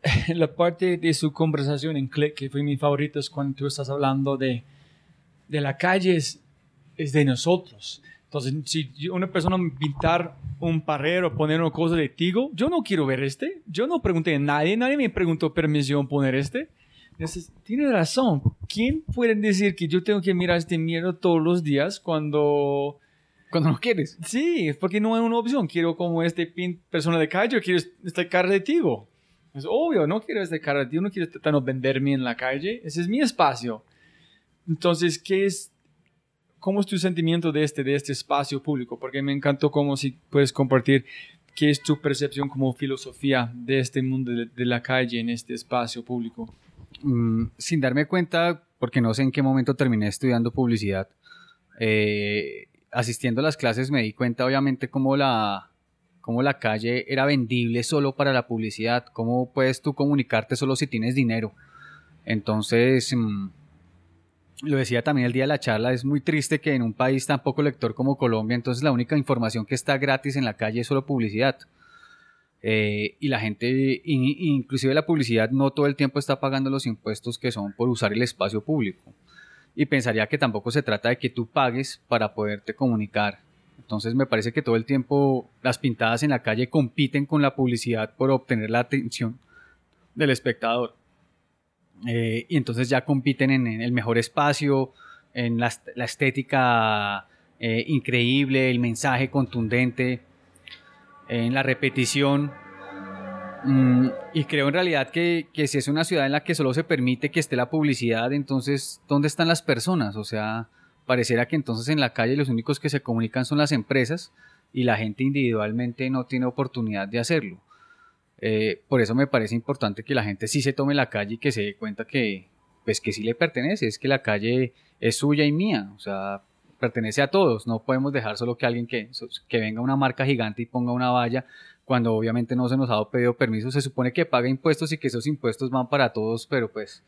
la parte de su conversación en Click, que fue mi favorito, es cuando tú estás hablando de, de la calle, es, de nosotros. Entonces, si una persona pintar un parrero, poner una cosa de tigo, yo no quiero ver este. Yo no pregunté a nadie, nadie me preguntó permisión poner este. Entonces, tiene razón. ¿Quién puede decir que yo tengo que mirar este miedo todos los días cuando... Cuando no quieres. Sí, porque no hay una opción. Quiero como este persona de calle, quiero esta cara de tigo. Es obvio, no quiero este cara, yo no quiero tanto venderme en la calle, ese es mi espacio. Entonces, ¿qué es, cómo es tu sentimiento de este, de este espacio público? Porque me encantó cómo si puedes compartir qué es tu percepción como filosofía de este mundo de, la calle en este espacio público. Mm, sin darme cuenta, porque no sé en qué momento terminé estudiando publicidad, eh, asistiendo a las clases me di cuenta obviamente cómo la, cómo la calle era vendible solo para la publicidad, cómo puedes tú comunicarte solo si tienes dinero. Entonces, mm, lo decía también el día de la charla, es muy triste que en un país tan poco lector como Colombia, entonces la única información que está gratis en la calle es solo publicidad. Eh, y la gente, inclusive la publicidad, no todo el tiempo está pagando los impuestos que son por usar el espacio público. Y pensaría que tampoco se trata de que tú pagues para poderte comunicar entonces me parece que todo el tiempo las pintadas en la calle compiten con la publicidad por obtener la atención del espectador. Eh, y entonces ya compiten en, el mejor espacio, en la, estética eh, increíble, el mensaje contundente, en la repetición. Mm, y creo en realidad que, que si es una ciudad en la que solo se permite que esté la publicidad, entonces, ¿dónde están las personas? O sea, pareciera que entonces en la calle los únicos que se comunican son las empresas y la gente individualmente no tiene oportunidad de hacerlo. Eh, por eso me parece importante que la gente sí se tome la calle y que se dé cuenta que, pues que sí le pertenece, es que la calle es suya y mía, o sea, pertenece a todos, no podemos dejar solo que alguien que, que venga una marca gigante y ponga una valla cuando obviamente no se nos ha pedido permiso, se supone que paga impuestos y que esos impuestos van para todos, pero pues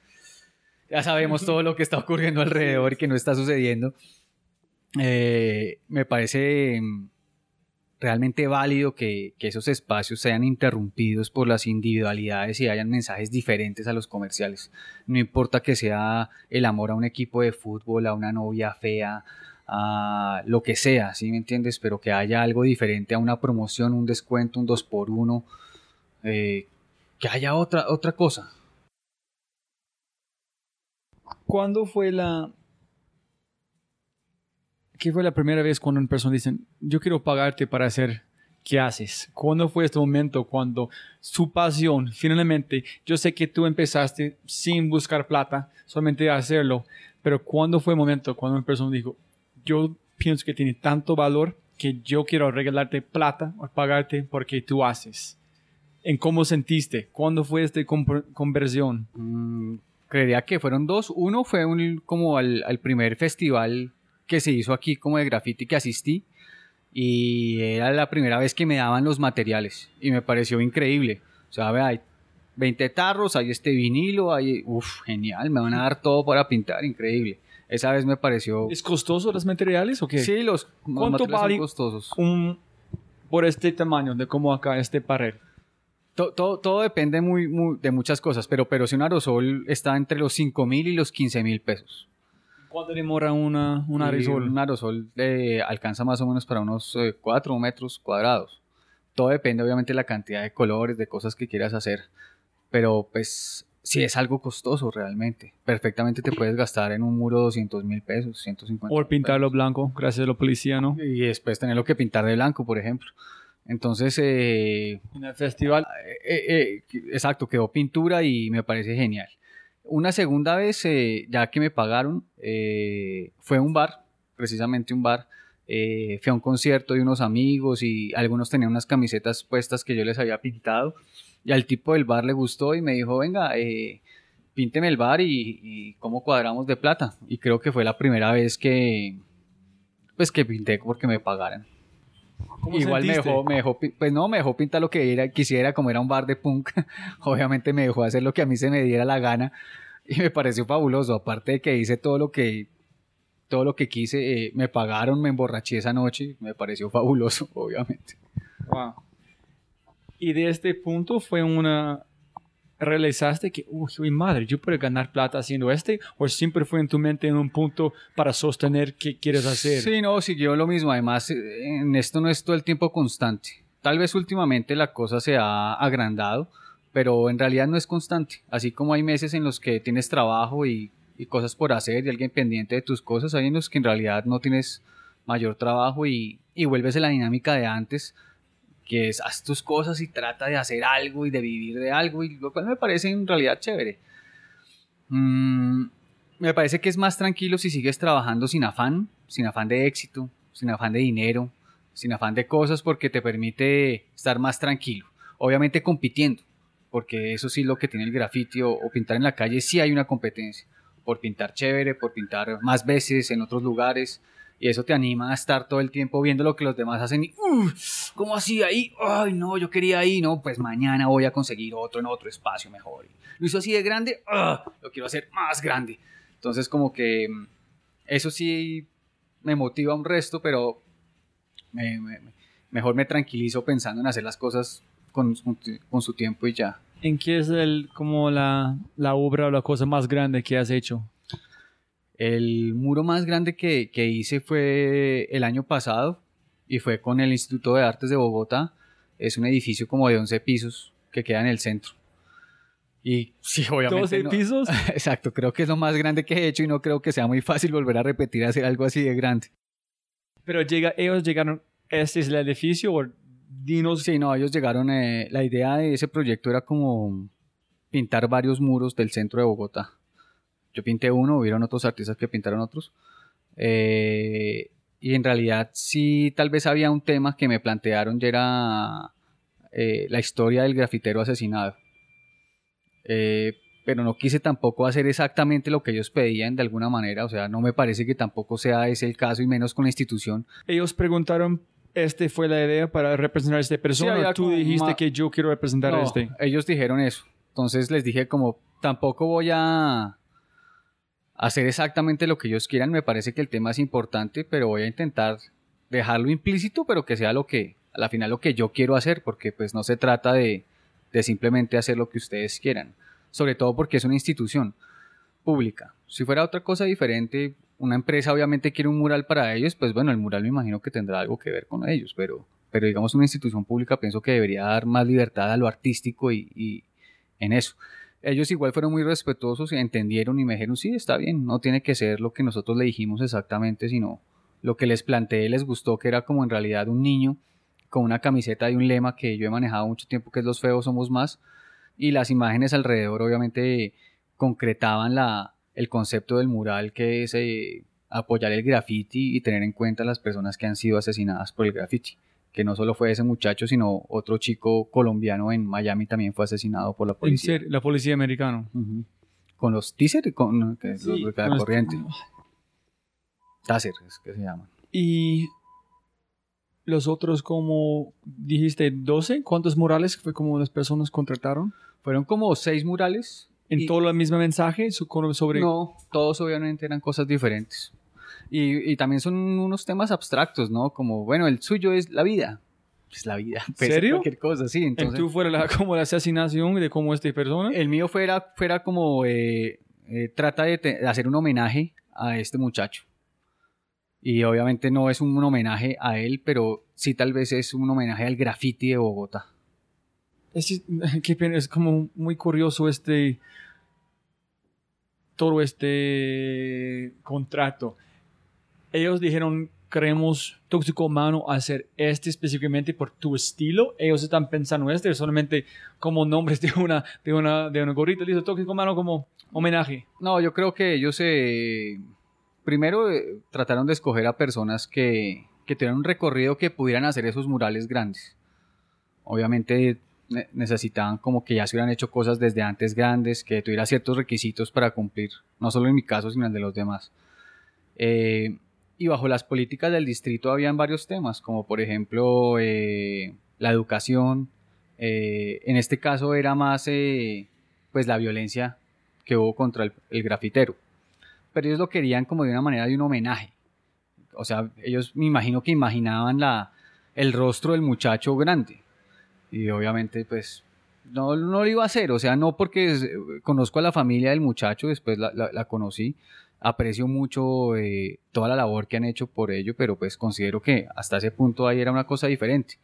ya sabemos todo lo que está ocurriendo alrededor y que no está sucediendo. Eh, me parece mm, realmente válido que, esos espacios sean interrumpidos por las individualidades y hayan mensajes diferentes a los comerciales. No importa que sea el amor a un equipo de fútbol, a una novia fea, a lo que sea, ¿sí me entiendes? Pero que haya algo diferente a una promoción, un descuento, un 2 por 1 eh, que haya otra, otra cosa. ¿Cuándo fue la... ¿Qué fue la primera vez cuando una persona dice, yo quiero pagarte para hacer ¿qué haces? ¿Cuándo fue este momento cuando su pasión, finalmente, yo sé que tú empezaste sin buscar plata, solamente a hacerlo, pero ¿cuándo fue el momento cuando una persona dijo, yo pienso que tiene tanto valor que yo quiero regalarte plata o pagarte porque tú haces? ¿En cómo sentiste? ¿Cuándo fue esta conversión? Mm, creería que fueron dos. Uno fue un, como al, primer festival que se hizo aquí como de graffiti que asistí y era la primera vez que me daban los materiales y me pareció increíble. O sea, vea, 20 tarros, hay este vinilo, hay, uff, genial, me van a dar todo para pintar, increíble. Esa vez me pareció... ¿Es costoso los materiales o qué? Sí, los ¿Cuánto materiales son vale costosos. un por este tamaño de como acá este? To- Todo, todo depende muy, muy- de muchas cosas, pero, pero si un aerosol está entre los 5 mil y los 15 mil pesos. ¿Cuánto demora una, un aerosol? Un aerosol eh, alcanza más o menos para unos 4 metros cuadrados. Todo depende obviamente de la cantidad de colores, de cosas que quieras hacer. Pero pues si es algo costoso realmente. Perfectamente te puedes gastar en un muro 200 mil pesos, 150 O pintarlo blanco, gracias a la policía, ¿no? Y después tenerlo que pintar de blanco, por ejemplo. Entonces, eh, En el festival. eh, eh, exacto, quedó pintura y me parece genial. Una segunda vez, eh, ya que me pagaron, eh, fue a un bar, precisamente un bar. eh, fui a un concierto de unos amigos y algunos tenían unas camisetas puestas que yo les había pintado. Y al tipo del bar le gustó y me dijo, venga, eh, pínteme el bar y, y cómo cuadramos de plata. Y creo que fue la primera vez que, pues que pinté porque me pagaran. ¿Cómo Igual me dejó, me dejó, pues no, me dejó pintar lo que era, quisiera, como era un bar de punk, obviamente me dejó hacer lo que a mí se me diera la gana y me pareció fabuloso, aparte de que hice todo lo que, todo lo que quise, eh, me pagaron, me emborraché esa noche, me pareció fabuloso, obviamente. Wow. Y de este punto fue una... ¿Realizaste que, uy, madre, yo puedo ganar plata haciendo este? ¿O siempre fue en tu mente en un punto para sostener qué quieres hacer? Sí, no, siguió lo mismo, además en esto no es todo el tiempo constante, tal vez últimamente la cosa se ha agrandado, pero en realidad no es constante. Así como hay meses en los que tienes trabajo y, y cosas por hacer y alguien pendiente de tus cosas, hay en los que en realidad no tienes mayor trabajo y, y vuelves a la dinámica de antes, que es haz tus cosas y trata de hacer algo y de vivir de algo, y lo cual me parece en realidad chévere. Mm, me parece que es más tranquilo si sigues trabajando sin afán, sin afán de éxito, sin afán de dinero, sin afán de cosas, porque te permite estar más tranquilo. Obviamente compitiendo, porque eso sí lo que tiene el graffiti o, o pintar en la calle, sí hay una competencia. Por pintar chévere, por pintar más veces en otros lugares. Y eso te anima a estar todo el tiempo viendo lo que los demás hacen y, "Uy, ¿cómo así ahí? Ay, no, yo quería ahí, no, pues mañana voy a conseguir otro en otro espacio mejor. Lo hizo así de grande, "Ah, lo quiero hacer más grande. Entonces como que mm, eso sí me motiva un resto, pero me- me- mejor me tranquilizo pensando en hacer las cosas con, con su tiempo y ya. ¿En qué es el, como la, la obra o la cosa más grande que has hecho? El muro más grande que, que hice fue el año pasado y fue con el Instituto de Artes de Bogotá. Es un edificio como de 11 pisos que queda en el centro. Y sí, obviamente. 12 no- pisos. Exacto, creo que es lo más grande que he hecho y no creo que sea muy fácil volver a repetir hacer algo así de grande. Pero llega, ellos llegaron, este es el edificio o dinos. Sí, no, ellos llegaron, eh, la idea de ese proyecto era como pintar varios muros del centro de Bogotá. Yo pinté uno, hubieron otros artistas que pintaron otros. Eh, y en realidad sí, tal vez había un tema que me plantearon, ya era eh, la historia del grafitero asesinado. Eh, pero no quise tampoco hacer exactamente lo que ellos pedían de alguna manera, o sea, no me parece que tampoco sea ese el caso y menos con la institución. Ellos preguntaron, ¿este fue la idea para representar a esta persona? había o tú dijiste que yo quiero representar a este. Ellos dijeron eso. Entonces les dije como, tampoco voy a hacer exactamente lo que ellos quieran. Me parece que el tema es importante, pero voy a intentar dejarlo implícito, pero que sea lo que, a la final lo que yo quiero hacer, porque pues no se trata de, de simplemente hacer lo que ustedes quieran. Sobre todo porque es una institución pública. Si fuera otra cosa diferente, una empresa obviamente quiere un mural para ellos, pues bueno, el mural me imagino que tendrá algo que ver con ellos, pero, pero digamos una institución pública pienso que debería dar más libertad a lo artístico y, y en eso. Ellos igual fueron muy respetuosos y entendieron y me dijeron, sí, está bien, no tiene que ser lo que nosotros le dijimos exactamente, sino lo que les planteé les gustó, que era como en realidad un niño con una camiseta y un lema que yo he manejado mucho tiempo, que es los feos somos más, y las imágenes alrededor obviamente concretaban la, el concepto del mural, que es eh, apoyar el graffiti y tener en cuenta las personas que han sido asesinadas por el graffiti. Que no solo fue ese muchacho, sino otro chico colombiano en Miami también fue asesinado por la En policía. serio, la policía americana. Con los teaser, con que es Sí, los con los- corriente. Taser es que se llaman. Y los otros, como dijiste, 12, ¿cuántos murales fue como las personas contrataron? Fueron como seis murales. ¿En y- todo el mismo mensaje sobre... No, todos obviamente eran cosas diferentes. Y, y también son unos temas abstractos, ¿no? Como, bueno, el suyo es la vida. Es la vida. puede ser ¿Serio? Cualquier cosa, sí. ¿El Entonces, tú fuera la, como la asesinación de cómo esta persona? el mío fuera, fuera como, eh, eh, trata de, te- de hacer un homenaje a este muchacho. Y obviamente no es un homenaje a él, pero sí tal vez es un homenaje al graffiti de Bogotá. Es, es como muy curioso este todo este contrato. Ellos dijeron queremos tóxico mano hacer este específicamente por tu estilo. Ellos están pensando este solamente como nombres de una de una de una gorrita listo tóxico mano como homenaje. No, yo creo que ellos eh, primero eh, trataron de escoger a personas que, que tuvieran un recorrido que pudieran hacer esos murales grandes. Obviamente ne- necesitaban como que ya se hubieran hecho cosas desde antes grandes, que tuviera ciertos requisitos para cumplir, no solo en mi caso, sino en el de los demás. Eh, y bajo las políticas del distrito habían varios temas, como por ejemplo eh, la educación. eh, en este caso era más eh, pues la violencia que hubo contra el, el grafitero. Pero ellos lo querían como de una manera de un homenaje. O sea, ellos me imagino que imaginaban la, el rostro del muchacho grande. Y obviamente, pues, no, no lo iba a hacer. O sea, no porque es- conozco a la familia del muchacho, después la, la- la conocí. Aprecio mucho eh, toda la labor que han hecho por ello, pero pues considero que hasta ese punto ahí era una cosa diferente.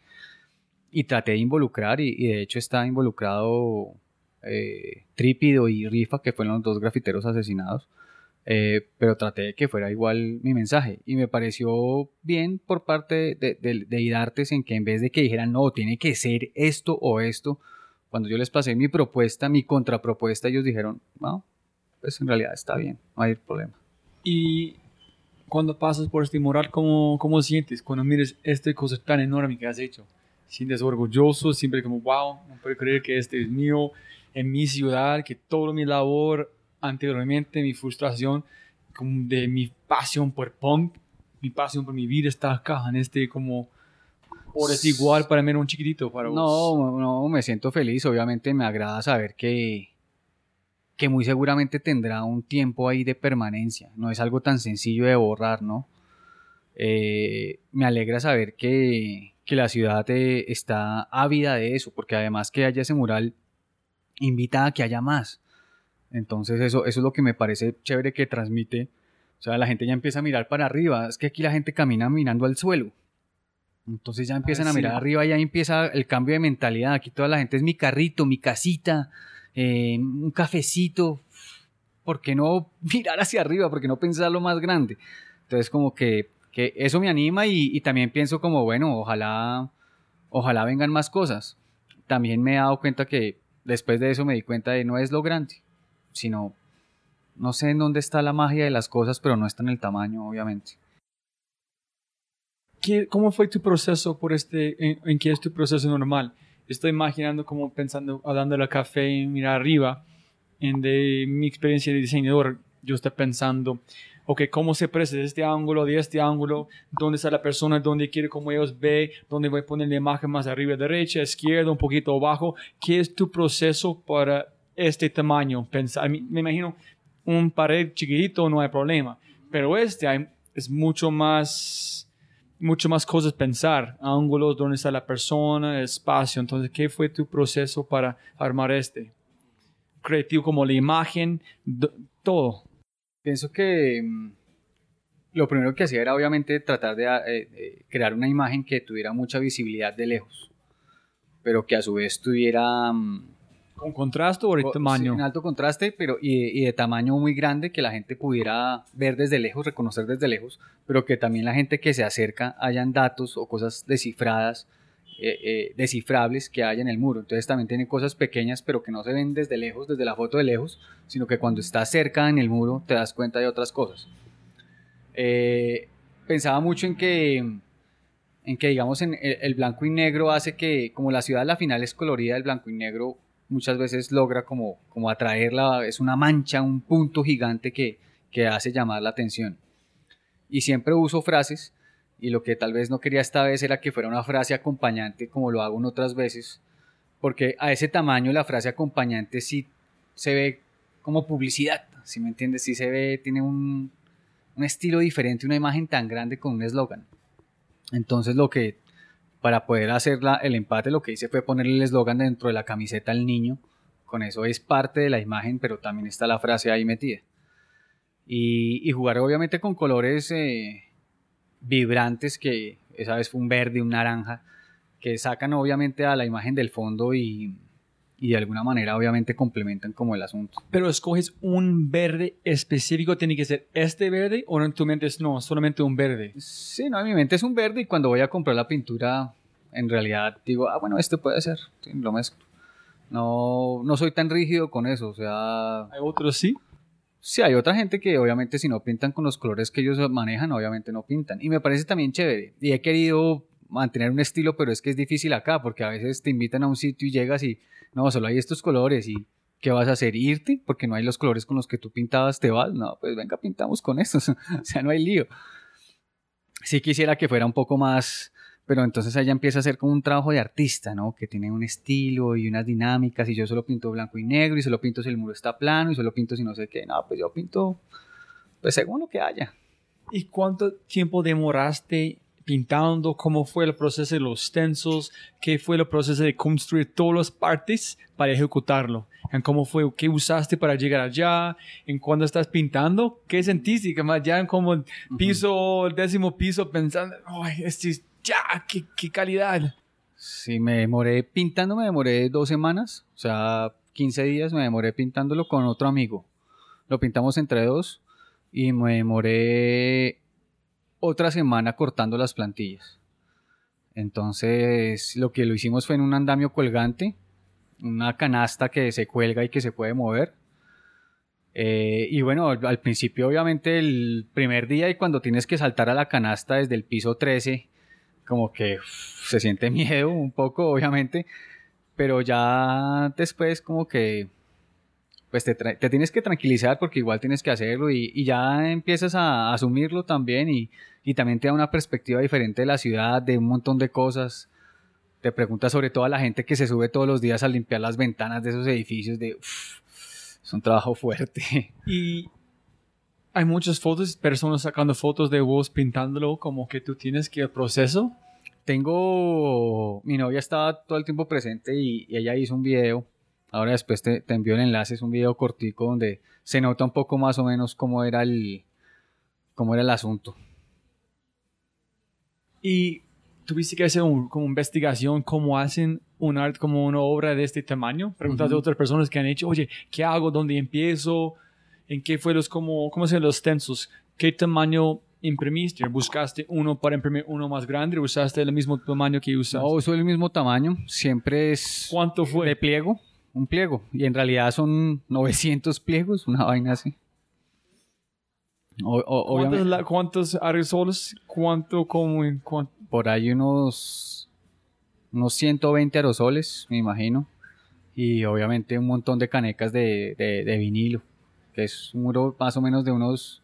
Y traté de involucrar, y, de hecho está involucrado eh, Trípido y Rifa, que fueron los dos grafiteros asesinados. Eh, pero traté de que fuera igual mi mensaje. Y me pareció bien por parte de, de, de Idartes en que en vez de que dijeran, no, tiene que ser esto o esto, cuando yo les pasé mi propuesta, mi contrapropuesta, ellos dijeron, no, pues en realidad está bien, no hay problema. Y cuando pasas por este mural, ¿cómo, cómo sientes cuando mires esta cosa tan enorme que has hecho? ¿Sientes orgulloso? Siempre como, wow, no puedo creer que este es mío, en mi ciudad, que toda mi labor anteriormente, mi frustración, como de mi pasión por punk, mi pasión por mi vida está acá, en este como... Por es igual para mí era un chiquitito, para vos. No, no, me siento feliz, obviamente me agrada saber que, que muy seguramente tendrá un tiempo ahí de permanencia, no es algo tan sencillo de borrar, ¿no? Eh, me alegra saber que, que la ciudad eh, está ávida de eso, porque además que haya ese mural invita a que haya más. Entonces eso, eso es lo que me parece chévere que transmite. O sea, la gente ya empieza a mirar para arriba. Es que aquí la gente camina mirando al suelo. Entonces ya empiezan Ah, a sí. mirar arriba y ya empieza el cambio de mentalidad. Aquí toda la gente es mi carrito, mi casita, eh, un cafecito. ¿Por qué no mirar hacia arriba? ¿Por qué no pensar lo más grande? Entonces como que, que eso me anima y, también pienso como, bueno, ojalá, ojalá vengan más cosas. También me he dado cuenta que después de eso me di cuenta de no es lo grande, sino no sé en dónde está la magia de las cosas, pero no está en el tamaño, obviamente. ¿Qué- ¿Cómo fue tu proceso por este, en, en es tu proceso normal? Estoy imaginando como pensando, dándole al café y mirar arriba. En de mi experiencia de diseñador, yo estoy pensando, ok, ¿cómo se presenta de este ángulo, de este ángulo? ¿Dónde está la persona? ¿Dónde quiere como ellos ve? ¿Dónde voy a poner la imagen más arriba, derecha, izquierda, un poquito abajo? ¿Qué es tu proceso para este tamaño? Pensar, me imagino un pared chiquitito no hay problema, pero este hay- es mucho más mucho más cosas pensar, ángulos, dónde está la persona, espacio. Entonces, ¿qué fue tu proceso para armar este? Creativo como la imagen, todo. Pienso que mm, lo primero que hacía era obviamente tratar de eh, eh, crear una imagen que tuviera mucha visibilidad de lejos, pero que a su vez tuviera mm, ¿Con contraste o el tamaño? sí, en alto contraste, pero y, y de tamaño muy grande que la gente pudiera ver desde lejos, reconocer desde lejos, pero que también la gente que se acerca hayan datos o cosas descifradas, eh, eh, descifrables que haya en el muro. Entonces también tiene cosas pequeñas, pero que no se ven desde lejos, desde la foto de lejos, sino que cuando estás cerca en el muro te das cuenta de otras cosas. Eh, pensaba mucho en que en que digamos en el, el blanco y negro hace que como la ciudad a la final es colorida el blanco y negro muchas veces logra como, como atraerla, es una mancha, un punto gigante que, que hace llamar la atención. Y siempre uso frases, y lo que tal vez no quería esta vez era que fuera una frase acompañante como lo hago en otras veces, porque a ese tamaño la frase acompañante sí se ve como publicidad, si me entiendes, sí se ve, tiene un, un estilo diferente, una imagen tan grande con un eslogan. Entonces lo que, para poder hacer la, el empate, lo que hice fue ponerle el eslogan dentro de la camiseta al niño, con eso es parte de la imagen, pero también está la frase ahí metida. Y, y jugar obviamente con colores eh, vibrantes, que esa vez fue un verde, un naranja, que sacan obviamente a la imagen del fondo y, y de alguna manera obviamente complementan como el asunto. Pero escoges un verde específico, tiene que ser este verde o en tu mente es no, solamente un verde. Sí, no, en mi mente es un verde y cuando voy a comprar la pintura, en realidad digo, ah, bueno, este puede ser, sí, lo mezclo. No, no soy tan rígido con eso, o sea... ¿Hay otros sí? Sí, hay otra gente que obviamente si no pintan con los colores que ellos manejan, obviamente no pintan. Y me parece también chévere. Y he querido mantener un estilo, pero es que es difícil acá, porque a veces te invitan a un sitio y llegas y no, solo hay estos colores y ¿qué vas a hacer? ¿Irte? Porque no hay los colores con los que tú pintabas, te vas. No, pues venga, pintamos con estos. o sea, no hay lío. Sí quisiera que fuera un poco más, pero entonces ella empieza a hacer como un trabajo de artista, ¿no? Que tiene un estilo y unas dinámicas y yo solo pinto blanco y negro y solo pinto si el muro está plano y solo pinto si no sé qué. No, pues yo pinto, pues según lo que haya. ¿Y cuánto tiempo demoraste pintando, cómo fue el proceso de los stencils, qué fue el proceso de construir todas las partes para ejecutarlo, en cómo fue, qué usaste para llegar allá, en cuando estás pintando, qué sentiste, que más ya en como el piso, el décimo piso, pensando, ay, este es ya, qué, qué calidad. Sí, me demoré pintando, me demoré dos semanas, o sea, 15 días me demoré pintándolo con otro amigo. Lo pintamos entre dos y me demoré otra semana cortando las plantillas. Entonces, lo que lo hicimos fue en un andamio colgante, una canasta que se cuelga y que se puede mover. Eh, y bueno, al principio, obviamente, el primer día y cuando tienes que saltar a la canasta desde el piso 13, como que se siente miedo un poco, obviamente, pero ya después como que pues te, te, tienes que tranquilizar porque igual tienes que hacerlo y, y ya empiezas a asumirlo también y, y, también te da una perspectiva diferente de la ciudad, de un montón de cosas. Te preguntas sobre todo a la gente que se sube todos los días a limpiar las ventanas de esos edificios de... Es un trabajo fuerte. Y hay muchas fotos, personas sacando fotos de vos pintándolo, como que tú tienes que el proceso. Tengo, mi novia estaba todo el tiempo presente y, y ella hizo un video Ahora después te, te, envío el enlace, es un video cortico donde se nota un poco más o menos cómo era el, cómo era el asunto. Y tuviste que hacer un, como investigación cómo hacen un arte como una obra de este tamaño. Preguntas uh -huh. a otras personas que han hecho, oye, ¿qué hago? ¿Dónde empiezo? ¿En qué fue los, como, cómo se los stencils? ¿Qué tamaño imprimiste? ¿Buscaste uno para imprimir uno más grande usaste el mismo tamaño que usaste? No, uso el mismo tamaño. Siempre es... ¿Cuánto fue? De pliego un pliego. Y en realidad son 900 pliegos, una vaina así. O, o, ¿Cuántos, la, ¿Cuántos aerosoles? ¿Cuánto, como, cuánto? Por ahí unos, unos 120 aerosoles, me imagino. Y obviamente un montón de canecas de, de, de vinilo. Que es un muro más o menos de unos...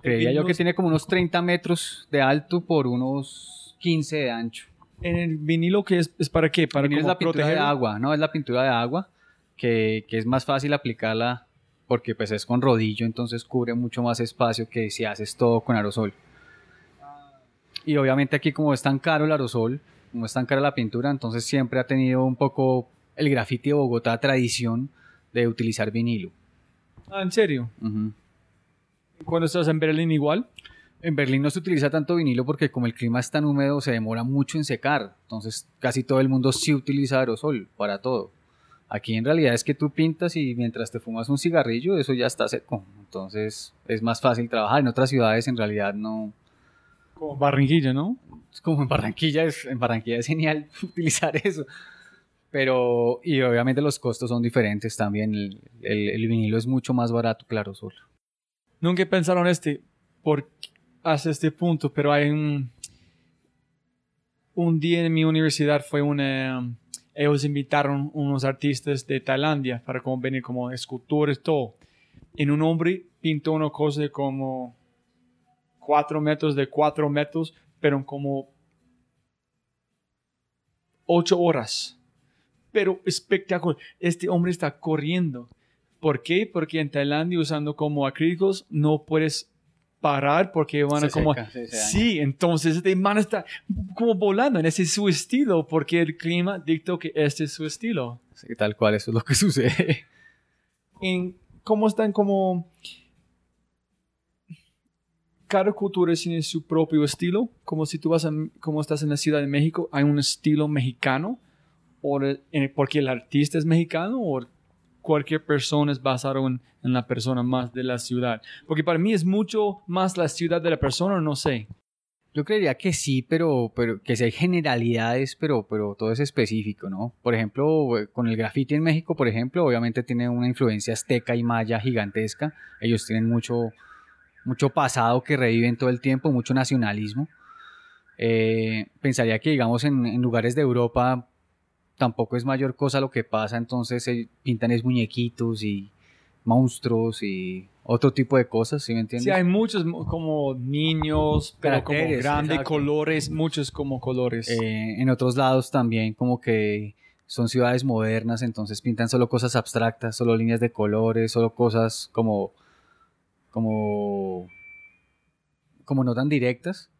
Creía yo que tiene como unos 30 metros de alto por unos 15 de ancho en el vinilo que es, es para qué? Para es la pintura de agua, no, es la pintura de agua que, que, es más fácil aplicarla porque pues es con rodillo, entonces cubre mucho más espacio que si haces todo con aerosol. Y obviamente aquí como es tan caro el aerosol, como es tan cara la pintura, entonces siempre ha tenido un poco el grafiti de Bogotá tradición de utilizar vinilo. Ah, ¿en serio? Uh -huh. ¿Cuando estás en Berlín igual? En Berlín no se utiliza tanto vinilo porque como el clima es tan húmedo se demora mucho en secar. Entonces casi todo el mundo sí utiliza aerosol para todo. Aquí en realidad es que tú pintas y mientras te fumas un cigarrillo eso ya está seco. Entonces es más fácil trabajar. En otras ciudades en realidad no... Como Barranquilla, ¿no? Como en Barranquilla es, en Barranquilla es genial utilizar eso. Pero, y obviamente los costos son diferentes también. El, el, el vinilo es mucho más barato que el aerosol. Nunca pensaron este, ¿por hasta este punto, pero hay un, un día en mi universidad fue una, ellos invitaron unos artistas de Tailandia para como venir como escultores, todo. En un hombre pintó una cosa como cuatro metros de cuatro metros, pero como ocho horas pero espectacular. Este hombre está corriendo. ¿Por qué? Porque en Tailandia usando como acrílicos no puedes parar porque van a como... sí, entonces este man está como volando en ese es su estilo porque el clima dictó que este es su estilo. Sí, tal cual, eso es lo que sucede. En, ¿Cómo están como cada cultura tiene su propio estilo, como si tú vas a, como estás en la Ciudad de México, hay un estilo mexicano, o porque el artista es mexicano, o cualquier persona es basado en, en, la persona más de la ciudad. Porque para mí es mucho más la ciudad de la persona, no sé. Yo creería que sí, pero, pero que si hay generalidades, pero, pero todo es específico, ¿no? Por ejemplo, con el graffiti en México, por ejemplo, obviamente tiene una influencia azteca y maya gigantesca. Ellos tienen mucho, mucho pasado que reviven todo el tiempo, mucho nacionalismo. Eh, pensaría que, digamos, en, lugares de Europa tampoco es mayor cosa lo que pasa, entonces se pintan es muñequitos y monstruos y otro tipo de cosas, ¿sí me entiendes? Sí, hay muchos como niños, pero como grandes colores, muchos como colores. Eh, en otros lados también como que son ciudades modernas, entonces pintan solo cosas abstractas, solo líneas de colores, solo cosas como como, como no tan directas.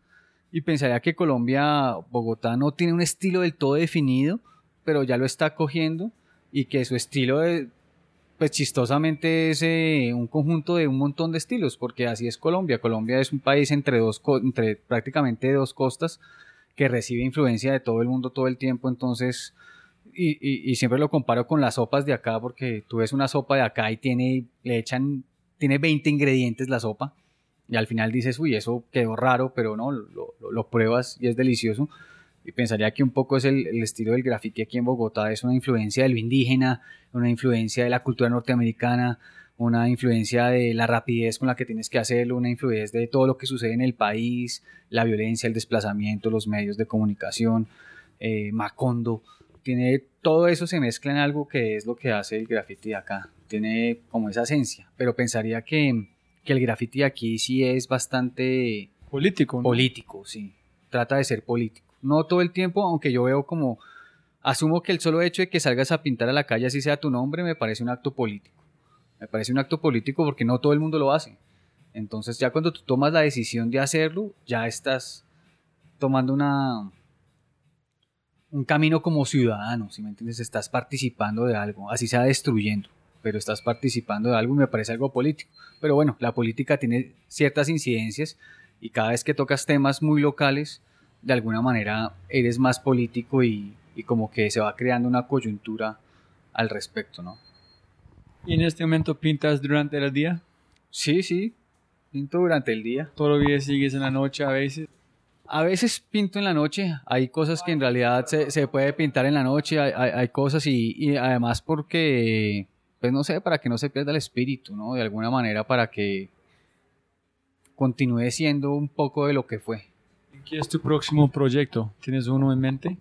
Y pensaría que Colombia, Bogotá no tiene un estilo del todo definido, pero ya lo está cogiendo y que su estilo, pues chistosamente es eh, un conjunto de un montón de estilos, porque así es Colombia. Colombia es un país entre dos, entre prácticamente dos costas que recibe influencia de todo el mundo todo el tiempo, entonces, y, y, siempre lo comparo con las sopas de acá, porque tú ves una sopa de acá y tiene, le echan tiene 20 ingredientes la sopa y al final dices, uy, eso quedó raro, pero no, lo, pruebas y es delicioso. Y pensaría que un poco es el, estilo del graffiti aquí en Bogotá, es una influencia de lo indígena, una influencia de la cultura norteamericana, una influencia de la rapidez con la que tienes que hacerlo, una influencia de todo lo que sucede en el país, la violencia, el desplazamiento, los medios de comunicación, eh, Macondo, tiene todo eso se mezcla en algo que es lo que hace el graffiti acá tiene como esa esencia, pero pensaría que, que el graffiti aquí sí es bastante político. Político, sí. Trata de ser político. No todo el tiempo, aunque yo veo como, asumo que el solo hecho de que salgas a pintar a la calle así sea tu nombre, me parece un acto político. Me parece un acto político porque no todo el mundo lo hace. Entonces ya cuando tú tomas la decisión de hacerlo, ya estás tomando una, un camino como ciudadano, si me entiendes, estás participando de algo, así sea destruyendo pero estás participando de algo y me parece algo político. Pero bueno, la política tiene ciertas incidencias y cada vez que tocas temas muy locales, de alguna manera eres más político y, como que se va creando una coyuntura al respecto, ¿no? ¿Y en este momento pintas durante el día? Sí, sí, pinto durante el día. ¿Todavía sigues en la noche a veces? A veces pinto en la noche, hay cosas que en realidad se, se puede pintar en la noche, hay, hay, cosas y, y, además porque pues no sé, para que no se pierda el espíritu, ¿no? De alguna manera para que continúe siendo un poco de lo que fue. ¿Qué es tu próximo proyecto? ¿Tienes uno en mente?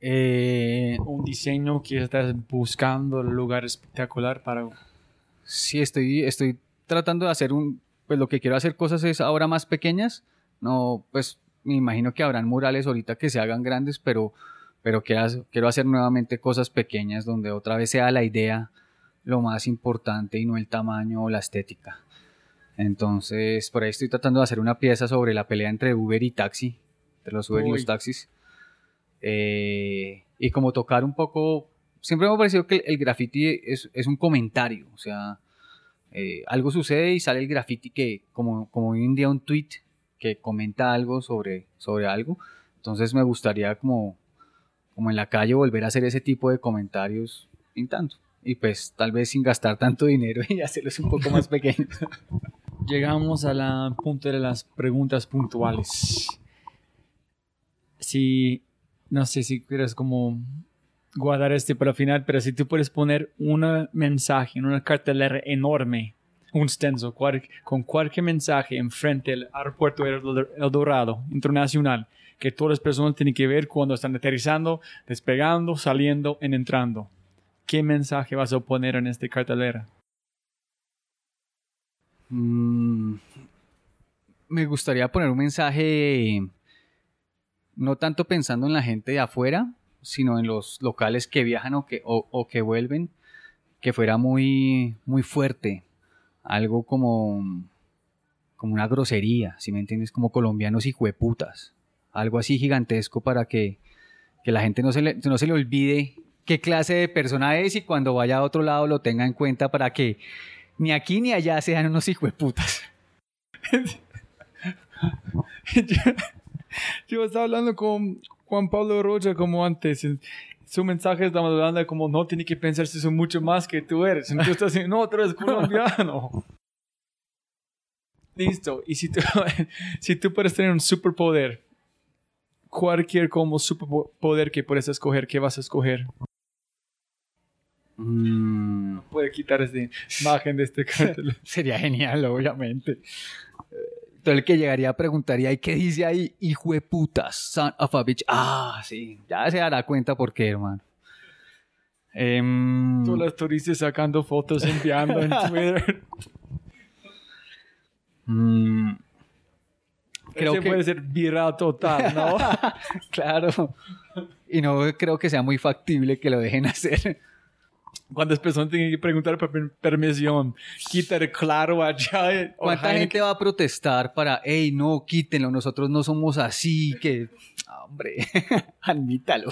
Eh, un diseño que estás buscando, un lugar espectacular para... Sí, estoy, estoy tratando de hacer un... Pues lo que quiero hacer cosas es ahora más pequeñas. No, pues me imagino que habrán murales ahorita que se hagan grandes, pero, pero quiero hacer nuevamente cosas pequeñas donde otra vez sea la idea lo más importante y no el tamaño o la estética. Entonces, por ahí estoy tratando de hacer una pieza sobre la pelea entre Uber y taxi, de los Uber y los taxis. Eh, y como tocar un poco, siempre me ha parecido que el, graffiti es, un comentario, o sea, eh, algo sucede y sale el graffiti que, como, como hoy en día un tweet que comenta algo sobre, sobre algo, entonces me gustaría como, como en la calle volver a hacer ese tipo de comentarios pintando y pues tal vez sin gastar tanto dinero y hacerlos un poco más pequeños. Llegamos a la punto de las preguntas puntuales. Si, no sé si quieres como guardar este para el final, pero si tú puedes poner un mensaje en una cartelera enorme, un stencil con cualquier mensaje enfrente del aeropuerto El Dorado internacional, que todas las personas tienen que ver cuando están aterrizando, despegando, saliendo y entrando ¿qué mensaje vas a poner en este cartelera? Mm, me gustaría poner un mensaje no tanto pensando en la gente de afuera, sino en los locales que viajan o que, o, que vuelven, que fuera muy, muy fuerte. Algo como, como una grosería, si me entiendes, como colombianos y jueputas. Algo así gigantesco para que, que la gente no se, le, no se le olvide qué clase de persona es y cuando vaya a otro lado lo tenga en cuenta para que ni aquí ni allá sean unos hijueputas. yo, yo estaba hablando con Juan Pablo Rocha como antes. Su mensaje es hablando como no tiene que pensar si son mucho más que tú eres. Entonces estás diciendo, no, tú eres colombiano. Listo. Y si tú, si tú puedes tener un superpoder, cualquier como superpoder que puedes escoger, ¿qué vas a escoger? Mm, Puede quitar esta imagen de este cartel. sería genial, obviamente. Todo el que llegaría preguntaría, ¿y qué dice ahí? Hijo de putas, son of a bitch. Ah, sí, ya se dará cuenta por qué, hermano. Em, Todos los turistas sacando fotos, enviando en Twitter. mm, creo Ese que puede ser viral total, ¿no? claro. Y no creo que sea muy factible que lo dejen hacer. ¿Cuántas personas tienen que preguntar por per- permisión? Quitar claro allá. o ¿Cuánta gente va a protestar para, hey, no, quítenlo, nosotros no somos así, que... Ah, Hombre, admítalo.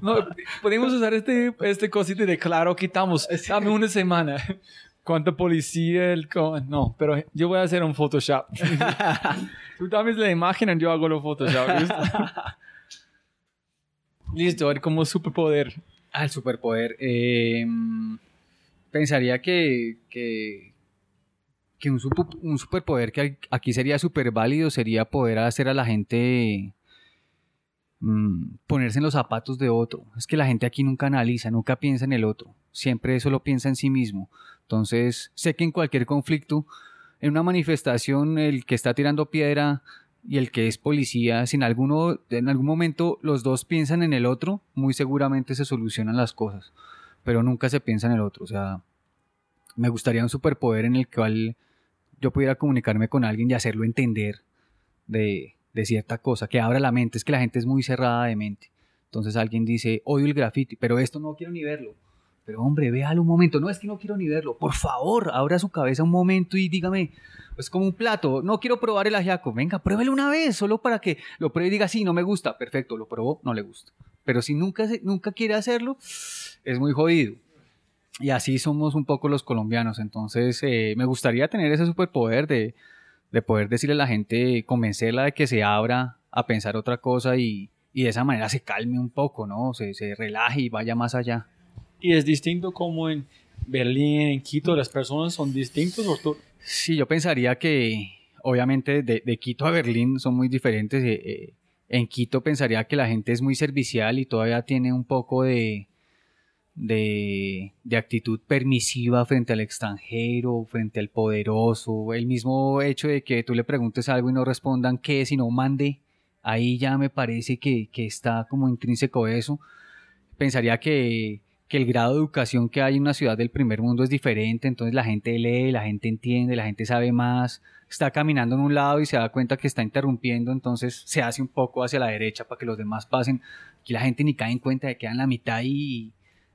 No, podemos usar este, este cosito de claro, quitamos. Dame una semana. ¿Cuánta policía? El no, pero yo voy a hacer un Photoshop. Tú dame la imagen y yo hago los Photoshop. ¿listo? Listo, a como superpoder. Al superpoder. eh, pensaría que, que, que un, supu- un superpoder que aquí sería súper válido sería poder hacer a la gente mm, ponerse en los zapatos de otro. Es que la gente aquí nunca analiza, nunca piensa en el otro. Siempre solo piensa en sí mismo. Entonces, sé que en cualquier conflicto, en una manifestación, el que está tirando piedra y el que es policía, si en, alguno, en algún momento los dos piensan en el otro, muy seguramente se solucionan las cosas, pero nunca se piensa en el otro. O sea, me gustaría un superpoder en el cual yo pudiera comunicarme con alguien y hacerlo entender de, de cierta cosa, que abra la mente. Es que la gente es muy cerrada de mente. Entonces alguien dice, odio el graffiti, pero esto no quiero ni verlo. Pero hombre, véalo un momento. No es que no quiero ni verlo. Por favor, abra su cabeza un momento y dígame, es como un plato. No quiero probar el ajiaco. Venga, pruébelo una vez, solo para que lo pruebe y diga, sí, no me gusta. Perfecto, lo probó, no le gusta. Pero si nunca, nunca quiere hacerlo, es muy jodido. Y así somos un poco los colombianos. Entonces, eh, me gustaría tener ese superpoder de, de poder decirle a la gente, convencerla de que se abra a pensar otra cosa y, de esa manera se calme un poco, ¿no? Se relaje y vaya más allá. Y es distinto como en Berlín, en Quito, las personas son distintos. ¿o tú- Sí, yo pensaría que obviamente de, de Quito a Berlín son muy diferentes. eh, eh, en Quito pensaría que la gente es muy servicial y todavía tiene un poco de, de, de actitud permisiva frente al extranjero, frente al poderoso. El mismo hecho de que tú le preguntes algo y no respondan qué, sino mande, ahí ya me parece que, que está como intrínseco eso. Pensaría que, que el grado de educación que hay en una ciudad del primer mundo es diferente, entonces la gente lee, la gente entiende, la gente sabe más, está caminando en un lado y se da cuenta que está interrumpiendo, entonces se hace un poco hacia la derecha para que los demás pasen. Aquí la gente ni cae en cuenta de que queda en la mitad y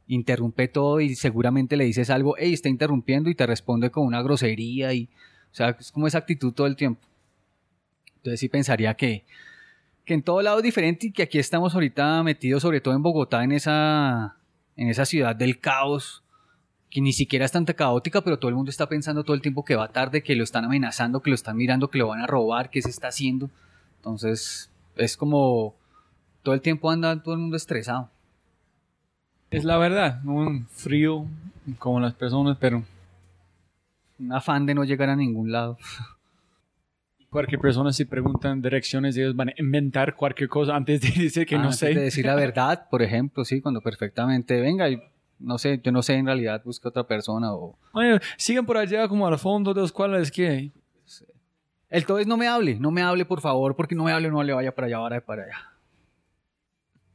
interrumpe todo y seguramente le dices algo, hey, está interrumpiendo y te responde con una grosería y, o sea, es como esa actitud todo el tiempo. Entonces sí pensaría que, que en todo lado es diferente y que aquí estamos ahorita metidos, sobre todo en Bogotá, en esa, en esa ciudad del caos, que ni siquiera es tan caótica, pero todo el mundo está pensando todo el tiempo que va tarde, que lo están amenazando, que lo están mirando, que lo van a robar, que se está haciendo. Entonces, es como todo el tiempo anda todo el mundo estresado. Es la verdad, un frío como las personas, pero Un afán de no llegar a ningún lado. cualquier persona si preguntan direcciones, ellos van a inventar cualquier cosa antes de decir que Ah, no antes sé. De decir la verdad, por ejemplo, sí, cuando perfectamente venga y no sé, yo no sé en realidad, busca otra persona o... Oye, sigan por allá como al fondo de los cuales que El todo es no me hable, no me hable por favor, porque no me hable, no le vaya para allá, vaya para allá.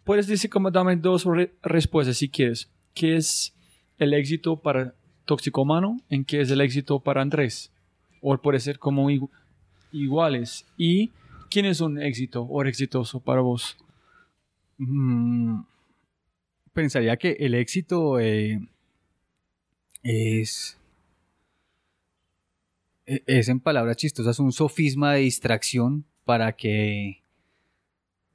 puedes decir como dame dos re- respuestas si quieres. ¿Qué es el éxito para toxicomano? ¿En qué es el éxito para Andrés? O puede ser como iguales. ¿Y quién es un éxito o exitoso para vos? Mm, pensaría que el éxito eh, es, e, es, en palabras chistosas, un sofisma de distracción para que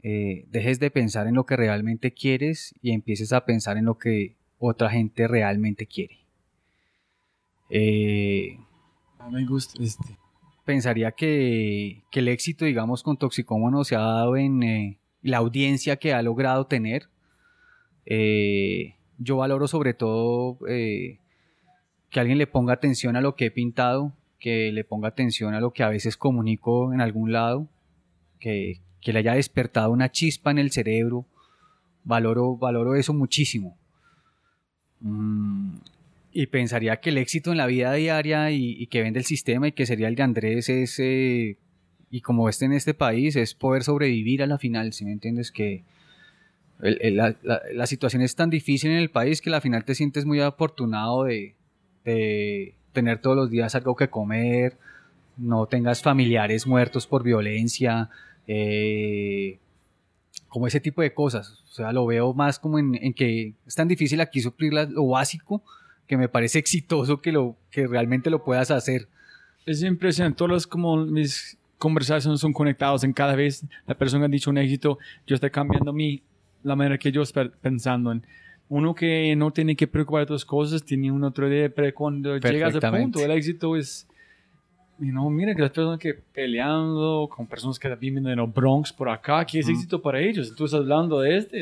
eh, dejes de pensar en lo que realmente quieres y empieces a pensar en lo que otra gente realmente quiere. Eh, ah, me gusta este. Pensaría que, el éxito, digamos, con Toxicómono se ha dado en eh, la audiencia que ha logrado tener. Eh, yo valoro sobre todo que alguien le ponga atención a lo que he pintado, que le ponga atención a lo que a veces comunico en algún lado, que, le haya despertado una chispa en el cerebro. Valoro, valoro eso muchísimo. Mm, y pensaría que el éxito en la vida diaria y, que vende el sistema y que sería el de Andrés es, eh, y como este en este país, es poder sobrevivir a la final, si me entiendes, que la, situación es tan difícil en el país que a la final te sientes muy afortunado de, tener todos los días algo que comer, no tengas familiares muertos por violencia, eh, como ese tipo de cosas. O sea, lo veo más como en, en que es tan difícil aquí suplir lo básico que me parece exitoso que, lo, que realmente lo puedas hacer. Es impresionante, todas como mis conversaciones son conectadas en cada vez la persona ha dicho un éxito, yo estoy cambiando mi, la manera que yo estoy pensando en uno que no tiene que preocupar de otras cosas, tiene una otra idea, pero cuando llegas al punto, el éxito es y no, mira que las personas que peleando con personas que viven en el Bronx por acá, ¿qué es éxito para ellos? Tú estás hablando de este.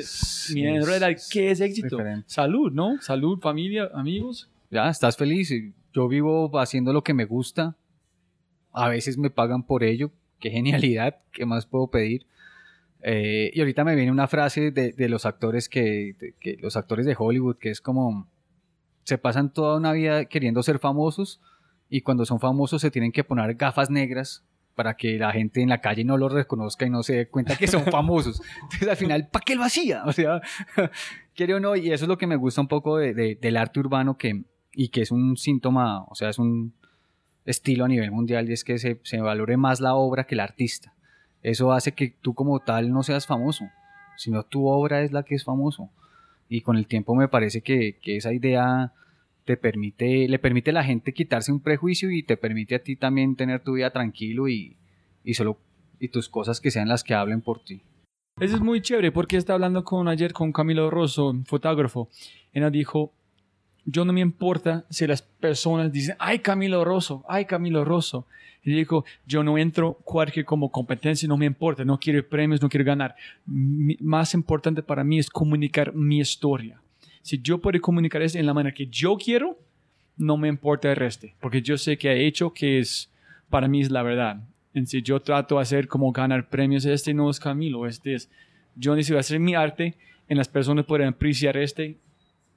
en realidad, ¿qué es éxito? Salud, ¿no? Salud, familia, amigos. Ya, estás feliz. Yo vivo haciendo lo que me gusta. A veces me pagan por ello. Qué genialidad. ¿Qué más puedo pedir? Eh, y ahorita me viene una frase de, de los actores que, que, los actores de Hollywood, que es como se pasan toda una vida queriendo ser famosos y cuando son famosos se tienen que poner gafas negras para que la gente en la calle no los reconozca y no se dé cuenta que son famosos. Entonces al final, ¿para qué lo hacía? O sea, quiere o no, y eso es lo que me gusta un poco de, del arte urbano que, y que es un síntoma, o sea, es un estilo a nivel mundial y es que se, se valore más la obra que el artista. Eso hace que tú como tal no seas famoso, sino tu obra es la que es famoso. Y con el tiempo me parece que, que esa idea te permite, le permite a la gente quitarse un prejuicio y te permite a ti también tener tu vida tranquilo y, y solo y tus cosas que sean las que hablen por ti. Eso es muy chévere porque estaba hablando con ayer con Camilo Rosso, fotógrafo. Él dijo, yo no me importa si las personas dicen, ay Camilo Rosso, ay Camilo Rosso. Y dijo, yo no entro cualquier como competencia, no me importa, no quiero premios, no quiero ganar. más importante para mí es comunicar mi historia. Si yo puedo comunicar eso en la manera que yo quiero, no me importa el resto, porque yo sé que he hecho que es, para mí es la verdad. En si yo trato de hacer como ganar premios, este no es Camilo, este es, yo necesito hacer mi arte, en las personas pueden apreciar este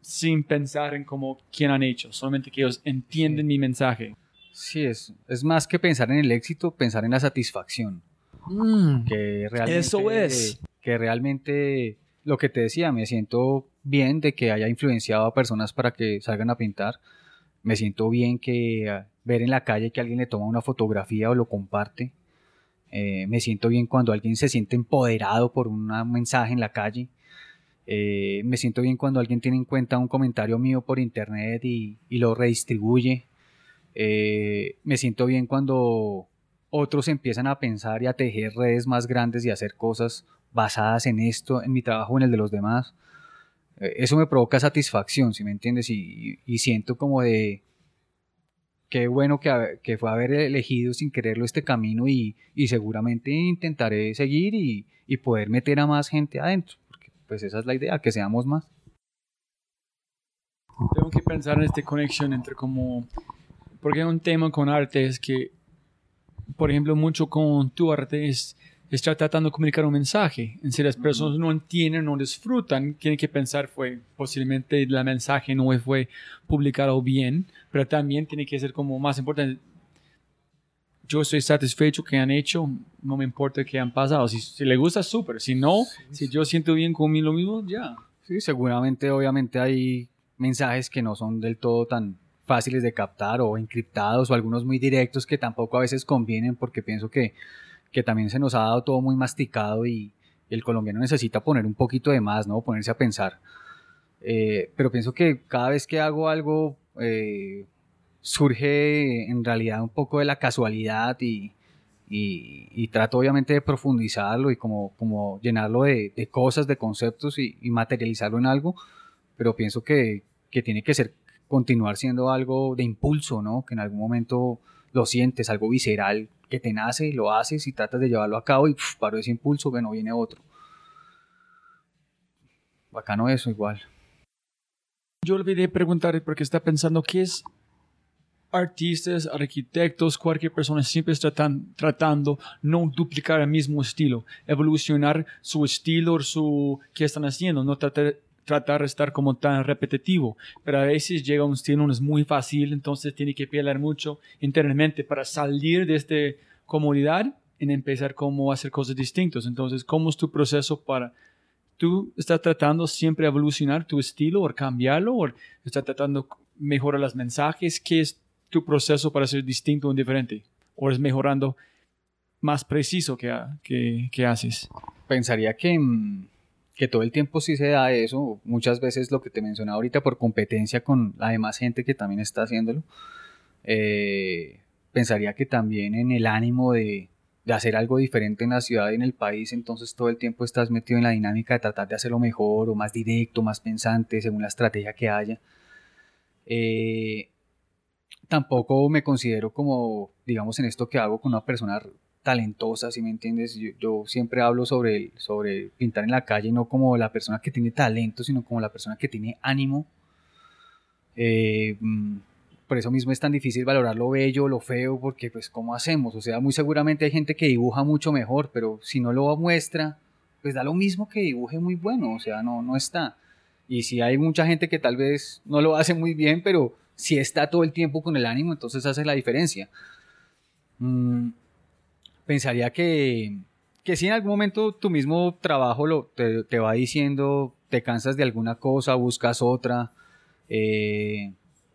sin pensar en como quién han hecho, solamente que ellos entienden mi mensaje. Sí, es, es más que pensar en el éxito, pensar en la satisfacción. Mm, que realmente, eso es. Que realmente, lo que te decía, me siento bien de que haya influenciado a personas para que salgan a pintar. Me siento bien que ah, ver en la calle que alguien le toma una fotografía o lo comparte. Eh, me siento bien cuando alguien se siente empoderado por un mensaje en la calle. Eh, me siento bien cuando alguien tiene en cuenta un comentario mío por internet y, lo redistribuye. Eh, me siento bien cuando otros empiezan a pensar y a tejer redes más grandes y hacer cosas basadas en esto, en mi trabajo, en el de los demás. Eh, eso me provoca satisfacción, si me entiendes? Y, siento como de, qué bueno que, que, fue haber elegido sin quererlo este camino y, seguramente intentaré seguir y, poder meter a más gente adentro, porque pues esa es la idea, que seamos más. Tengo que pensar en esta conexión entre como, porque un tema con arte es que, por ejemplo, mucho con tu arte es está tratando de comunicar un mensaje. En si las personas no entienden, no disfrutan, tienen que pensar fue posiblemente el mensaje no fue publicado bien, pero también tiene que ser como más importante. Yo estoy satisfecho que han hecho, no me importa que han pasado. Si, si le gusta, súper. Si no, si yo siento bien conmigo mismo, ya. Sí, seguramente, obviamente hay mensajes que no son del todo tan fáciles de captar o encriptados o algunos muy directos que tampoco a veces convienen porque pienso que que también se nos ha dado todo muy masticado y el colombiano necesita poner un poquito de más, ¿no? Ponerse a pensar. Eh, pero pienso que cada vez que hago algo eh, surge en realidad un poco de la casualidad y, y, trato obviamente de profundizarlo y como, llenarlo de, cosas, de conceptos y, y, materializarlo en algo, pero pienso que, que, tiene que ser continuar siendo algo de impulso, ¿no? Que en algún momento lo sientes, algo visceral, que te nace, lo haces y tratas de llevarlo a cabo y paro paro ese impulso, que no viene otro. Bacano eso igual. Yo olvidé preguntar porque está pensando qué es artistas, arquitectos, cualquier persona siempre está tratando no duplicar el mismo estilo, evolucionar su estilo, su qué están haciendo, no tratar, tratar de estar como tan repetitivo, pero a veces llega un estilo no es muy fácil, entonces tiene que pelear mucho internamente para salir de esta comodidad y empezar como a hacer cosas distintas. Entonces, ¿cómo es tu proceso para tú estás tratando siempre evolucionar tu estilo o cambiarlo o estás tratando mejorar los mensajes? ¿Qué es tu proceso para ser distinto o diferente? ¿O es mejorando más preciso que, que, haces? Pensaría que, mm, que todo el tiempo sí se da eso. Muchas veces lo que te mencionaba ahorita por competencia con la demás gente que también está haciéndolo. Eh, pensaría que también en el ánimo de, hacer algo diferente en la ciudad y en el país, entonces todo el tiempo estás metido en la dinámica de tratar de hacerlo mejor o más directo, más pensante, según la estrategia que haya. Eh, tampoco me considero como, digamos, en esto que hago con una persona talentosa, si me entiendes. Yo, siempre hablo sobre, sobre pintar en la calle, no como la persona que tiene talento, sino como la persona que tiene ánimo. Eh, mm, por eso mismo es tan difícil valorar lo bello, lo feo, porque pues ¿cómo hacemos? O sea, muy seguramente hay gente que dibuja mucho mejor, pero si no lo muestra, pues da lo mismo que dibuje muy bueno, o sea, no, no está. Y si hay mucha gente que tal vez no lo hace muy bien, pero si está todo el tiempo con el ánimo, entonces hace la diferencia. Mm, pensaría que, que si en algún momento tu mismo trabajo lo, te, va diciendo, te cansas de alguna cosa, buscas otra, eh,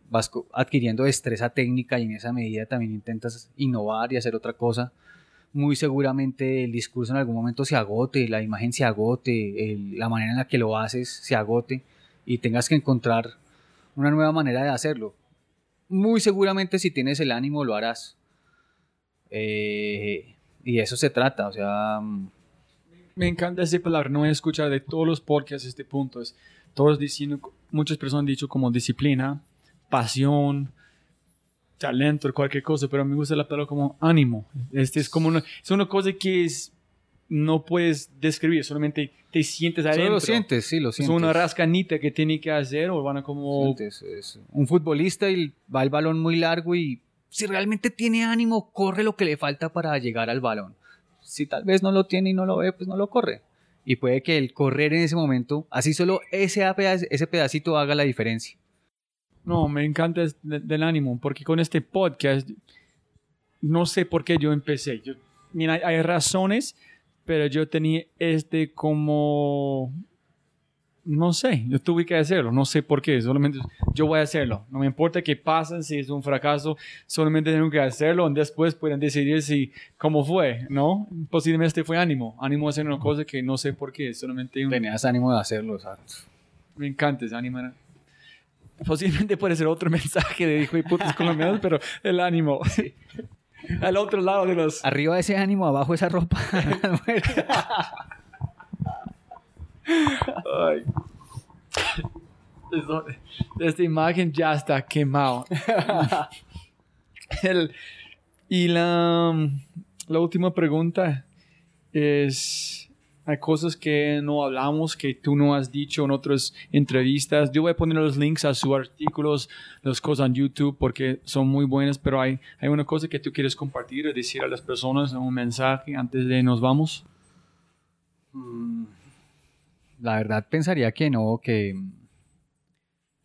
vas adquiriendo destreza técnica y en esa medida también intentas innovar y hacer otra cosa, muy seguramente el discurso en algún momento se agote, la imagen se agote, la manera en la que lo haces se agote y tengas que encontrar una nueva manera de hacerlo. Muy seguramente si tienes el ánimo lo harás. Eh, y eso se trata, o sea... Mm. Me encanta ese palabra, no he escuchado de todos los podcasts este punto, es todos diciendo, muchas personas han dicho como disciplina, pasión, talento, cualquier cosa, pero a mí me gusta la palabra como ánimo. Este es como una, es una cosa que es no puedes describir, solamente te sientes adentro. Solo lo sientes, sí, lo sientes. Es una rascanita que tiene que hacer o van a como... es un futbolista y va el balón muy largo y si realmente tiene ánimo, corre lo que le falta para llegar al balón. Si tal vez no lo tiene y no lo ve, pues no lo corre. Y puede que el correr en ese momento, así solo ese, ese pedacito haga la diferencia. No, me encanta del ánimo, porque con este podcast, no sé por qué yo empecé. Yo, mira, hay razones pero yo tenía este como, no sé, yo tuve que hacerlo, no sé por qué, solamente yo voy a hacerlo, no me importa qué pasa, si es un fracaso, solamente tengo que hacerlo y después pueden decidir si, cómo fue, ¿no? Posiblemente fue ánimo, ánimo de hacer una cosa que no sé por qué, solamente... Tenías ánimo de hacerlo, exacto. Me encanta ese ánimo. Posiblemente puede ser otro mensaje de hijo y putas colombianos, pero el ánimo. Sí. Al otro lado de los. Arriba ese ánimo, abajo esa ropa. Ay. esta imagen ya está quemado. y la, la última pregunta es hay cosas que no hablamos, que tú no has dicho en otras entrevistas. Yo voy a poner los links a sus artículos, las cosas en YouTube, porque son muy buenas, pero hay, hay una cosa que tú quieres compartir o decir a las personas, un mensaje antes de nos vamos. Mm, la verdad pensaría que no, que,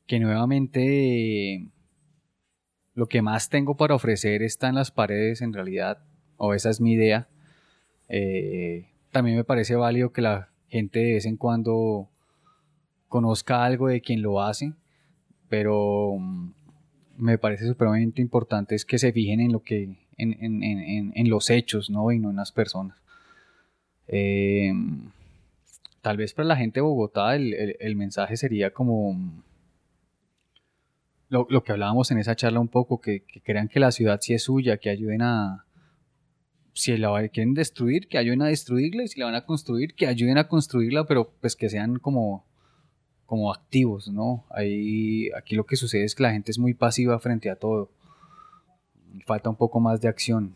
que nuevamente lo que más tengo para ofrecer está en las paredes en realidad, o esa es mi idea. Eh, también me parece válido que la gente de vez en cuando conozca algo de quien lo hace, pero mm, me parece supremamente importante es que se fijen en lo que en, los hechos, ¿no? Y no en las personas. Em, tal vez para la gente de Bogotá el, el- mensaje sería como lo, lo que hablábamos en esa charla un poco, que, que crean que la ciudad sí es suya, que ayuden a... Si la quieren destruir, que ayuden a destruirla, y si la van a construir, que ayuden a construirla, pero pues que sean como, como activos, ¿no? Ahí, aquí lo que sucede es que la gente es muy pasiva frente a todo. Falta un poco más de acción.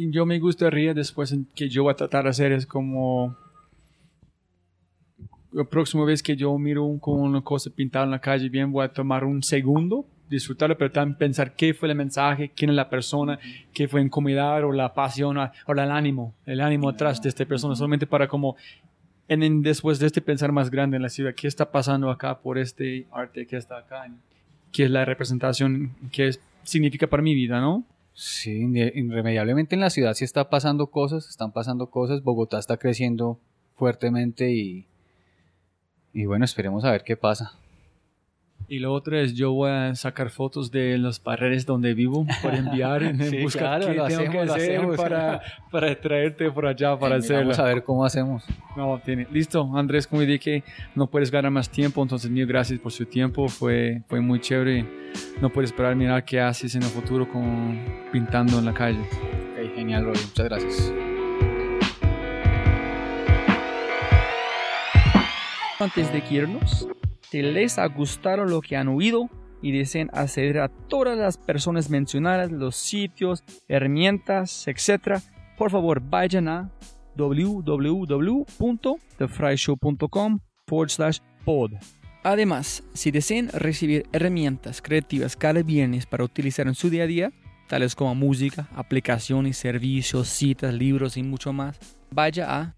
Y yo me gustaría después que yo voy a tratar de hacer es como la próxima vez que yo miro un- con una cosa pintada en la calle bien voy a tomar un segundo disfrutarlo pero también pensar qué fue el mensaje quién es la persona qué fue incomodidad o la pasión o, o el ánimo el ánimo atrás de esta persona solamente para como en, en- después de este pensar más grande en la ciudad qué está pasando acá por este arte que está acá qué es la representación qué es- significa para mi vida no Sí, irremediablemente en la ciudad sí está pasando cosas, están pasando cosas, Bogotá está creciendo fuertemente y, y bueno, esperemos a ver qué pasa. Y lo otro es, yo voy a sacar fotos de las paredes donde vivo para enviar en Sí, buscar claro, qué lo tengo hacemos, que hacer para, para traerte por allá para hacerlo. Vamos a ver cómo hacemos. No, tiene. Listo, Andrés, como dije, no puedes ganar más tiempo, entonces mil gracias por su tiempo, fue, fue muy chévere. No puedes esperar mirar qué haces en el futuro con pintando en la calle. Ok, genial, Roy, muchas gracias. Antes de irnos, si les ha gustado lo que han oído y desean acceder a todas las personas mencionadas, los sitios, herramientas, etc., por favor vayan a www.thefryshow.com forward slash pod. Además, si desean recibir herramientas creativas cada viernes para utilizar en su día a día, tales como música, aplicaciones, servicios, citas, libros y mucho más, vaya a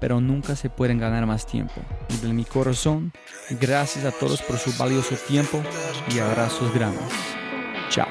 pero nunca se pueden ganar más tiempo. Y de mi corazón, gracias a todos por su valioso tiempo y abrazos grandes. Chao.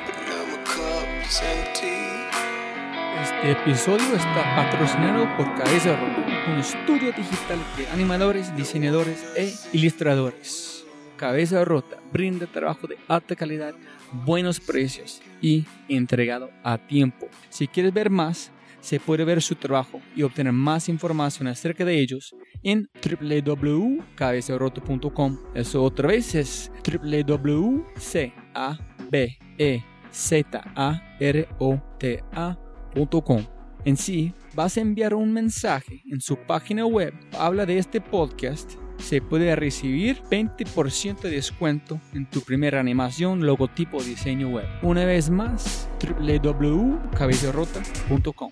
Este episodio está patrocinado por Cabeza Rota, un estudio digital de animadores, diseñadores e ilustradores. Cabeza Rota brinda trabajo de alta calidad, buenos precios y entregado a tiempo. Si quieres ver más, se puede ver su trabajo y obtener más información acerca de ellos en www.cabezarroto.com. Eso otra vez es www.cabezarrota.com. En sí, vas a enviar un mensaje en su página web, habla de este podcast, se puede recibir 20% de descuento en tu primera animación, logotipo diseño web. Una vez más, www.cabezarrota.com.